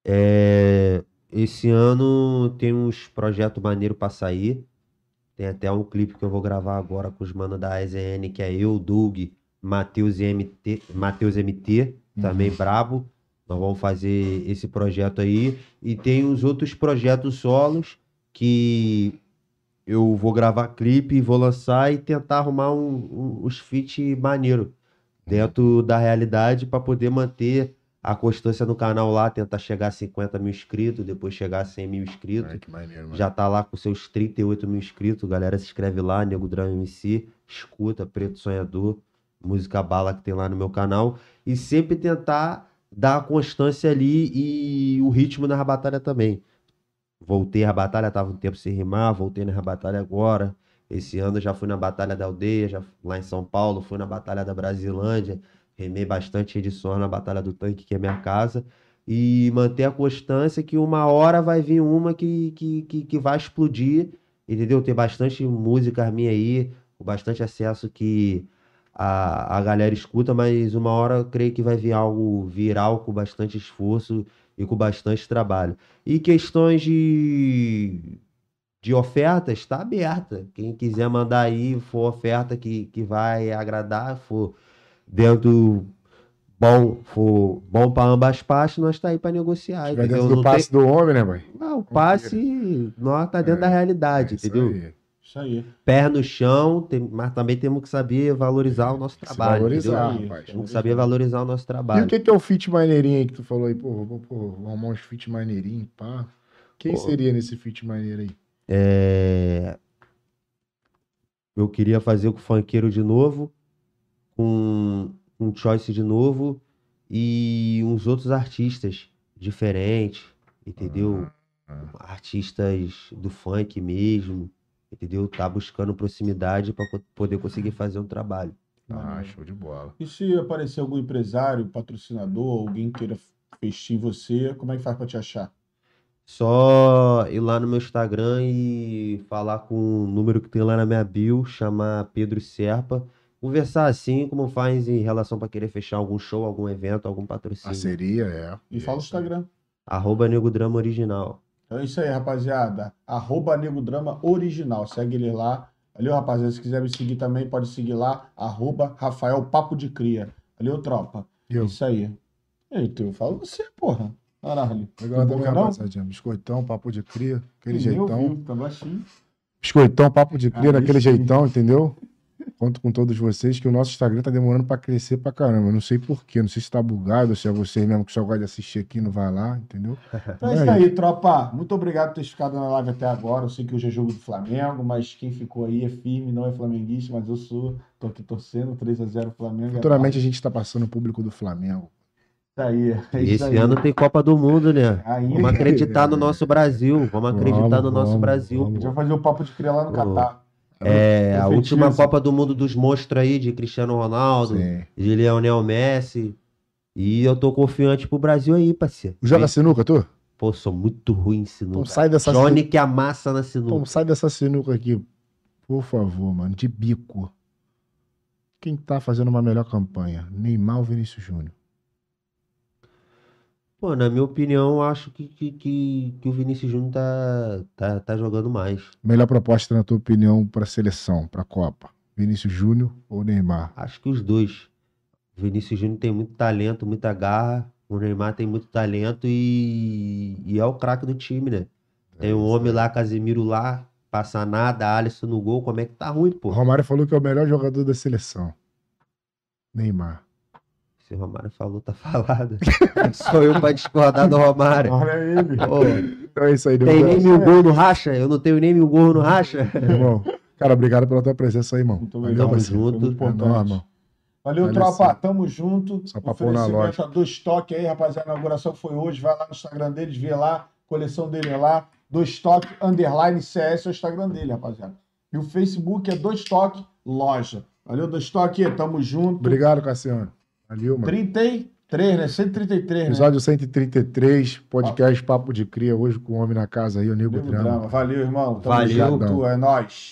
É, esse ano tem uns projetos maneiros pra sair. Tem até um clipe que eu vou gravar agora com os manos da EZN, que é eu, Doug, Matheus MT, Matheus MT, também brabo. Nós vamos fazer esse projeto aí. E tem os outros projetos solos que eu vou gravar clipe, vou lançar e tentar arrumar um, um, os feat maneiro dentro da realidade para poder manter a constância no canal lá, tentar chegar a 50 mil inscritos, depois chegar a 100 mil inscritos. Ai, que maneiro. Já tá lá com seus 38 mil inscritos. Galera, se inscreve lá, Nego Drama MC, escuta Preto Sonhador, música bala que tem lá no meu canal. E sempre tentar dar a constância ali e o ritmo na batalha também. Voltei à batalha, tava um tempo sem rimar, voltei na batalha agora. Esse ano já fui na Batalha da Aldeia, já lá em São Paulo, fui na Batalha da Brasilândia, remei bastante edições na Batalha do Tanque, que é minha casa. E manter a constância que uma hora vai vir uma que, que, que, que vai explodir, entendeu? Tem bastante música minha aí, bastante acesso que a, a galera escuta, mas uma hora eu creio que vai vir algo viral com bastante esforço e com bastante trabalho. E questões de, de ofertas, está aberta. Quem quiser mandar aí, for oferta que, que vai agradar, for dentro bom, for bom para ambas partes, nós está aí para negociar. Entendeu? dentro do Não passe tem- do homem, né, mãe? Ah, o passe, nós tá dentro da realidade, Isso entendeu? aí. Isso aí. Pé no chão, tem- mas também temos que saber valorizar o nosso Se trabalho, valorizar, entendeu? rapaz. Temos que saber valorizar o nosso E trabalho. o que, que é o fit maneirinho aí que tu falou aí? Pô, vou, pô, vou arrumar uns fit maneirinho, pá. Quem Pô. seria nesse fit maneiro aí? É, Eu queria fazer com o funkeiro de novo, com um choice de novo e uns outros artistas diferentes, entendeu? Ah, Artistas do funk mesmo, entendeu? Tá buscando proximidade para poder conseguir fazer um trabalho. Ah, show de bola. E se aparecer algum empresário, patrocinador, alguém queira investir em você, como é que faz pra te achar? Só ir lá no meu Instagram e falar com o número que tem lá na minha bio, chamar Pedro Serpa. Conversar assim, como faz em relação para querer fechar algum show, algum evento, algum patrocínio. Parceria, é. E fala o Instagram. Arroba Nego Drama Original. Então é isso aí, rapaziada. Arroba Nego Drama Original. Segue ele lá. Valeu, rapaziada. Se quiser me seguir também, pode seguir lá. Arroba Rafael Papo de Cria. Valeu, tropa. E eu? Isso aí. Eita, eu falo você, porra. Caralho. Tem também, rapaziadinha. Biscoitão, papo de cria, aquele jeitão. ouviu, Tá baixinho. Biscoitão, papo de cria, Aí daquele sim. jeitão, entendeu? Conto com todos vocês que o nosso Instagram tá demorando pra crescer pra caramba. Eu não sei porquê, não sei se tá bugado, se é vocês mesmo que só gosta de assistir aqui, não vai lá, entendeu? Então é isso aí, tropa. Muito obrigado por ter ficado na live até agora. Eu sei que hoje é jogo do Flamengo, mas quem ficou aí é firme, não é flamenguista, mas eu sou. Tô aqui torcendo, 3x0 Flamengo. é Futuramente a gente tá passando o público do Flamengo. Isso aí. É esse aí. ano tem Copa do Mundo, né? Ainda. Vamos acreditar no nosso Brasil. Vamos acreditar Vamos, no nosso vamos, Brasil. vamos. A gente vai fazer o papo de cria lá no. Catar. É, a Efetivo. última Copa do Mundo dos monstros aí, de Cristiano Ronaldo, Sim. de Lionel Messi. E eu tô confiante pro Brasil aí, parceiro. Joga sinuca, tu? Pô, sou muito ruim em Então sinuca. sai dessa Johnny que amassa na Então sinuca. sai dessa sinuca aqui, por favor, mano, de bico. Quem tá fazendo uma melhor campanha? Neymar ou Vinícius Júnior? Pô, na minha opinião, acho que, que, que, que o Vinícius Júnior tá, tá, tá jogando mais. Melhor proposta, na tua opinião, pra seleção, pra Copa? Vinícius Júnior ou Neymar? Acho que os dois. O Vinícius Júnior tem muito talento, muita garra. O Neymar tem muito talento e, e é o craque do time, né? Tem um homem lá, Casemiro lá, passa nada, Alisson no gol. Como é que tá ruim, O pô? Romário falou que é o melhor jogador da seleção. Neymar. O Romário falou, tá falado. Sou eu pra discordar do Romário. Olha ele. Então é isso aí, tem nem mil gol no racha? Eu não tenho nem mil gol no racha? irmão. Cara, obrigado pela tua presença aí, irmão. Muito Valeu, obrigado. parceiro. junto. É irmão. Valeu, Valeu, tropa. sim. Tamo junto. Só pra pôr na Oferecimento a dois toques aí, rapaziada. A inauguração foi hoje. Vai lá no Instagram deles, vê lá. Coleção dele é lá. Dois toque, underline CS é o Instagram dele, rapaziada. E o Facebook é dois toque, loja. Valeu, dois toque. Tamo junto. Obrigado, Cassiano. Valeu, mano. 33, né? 133, né? Episódio 133, podcast Papo de Cria, hoje com o Homem na Casa aí, o Nego Nego Drama. Drama. Valeu, irmão. Tamo Valeu. junto. É nóis.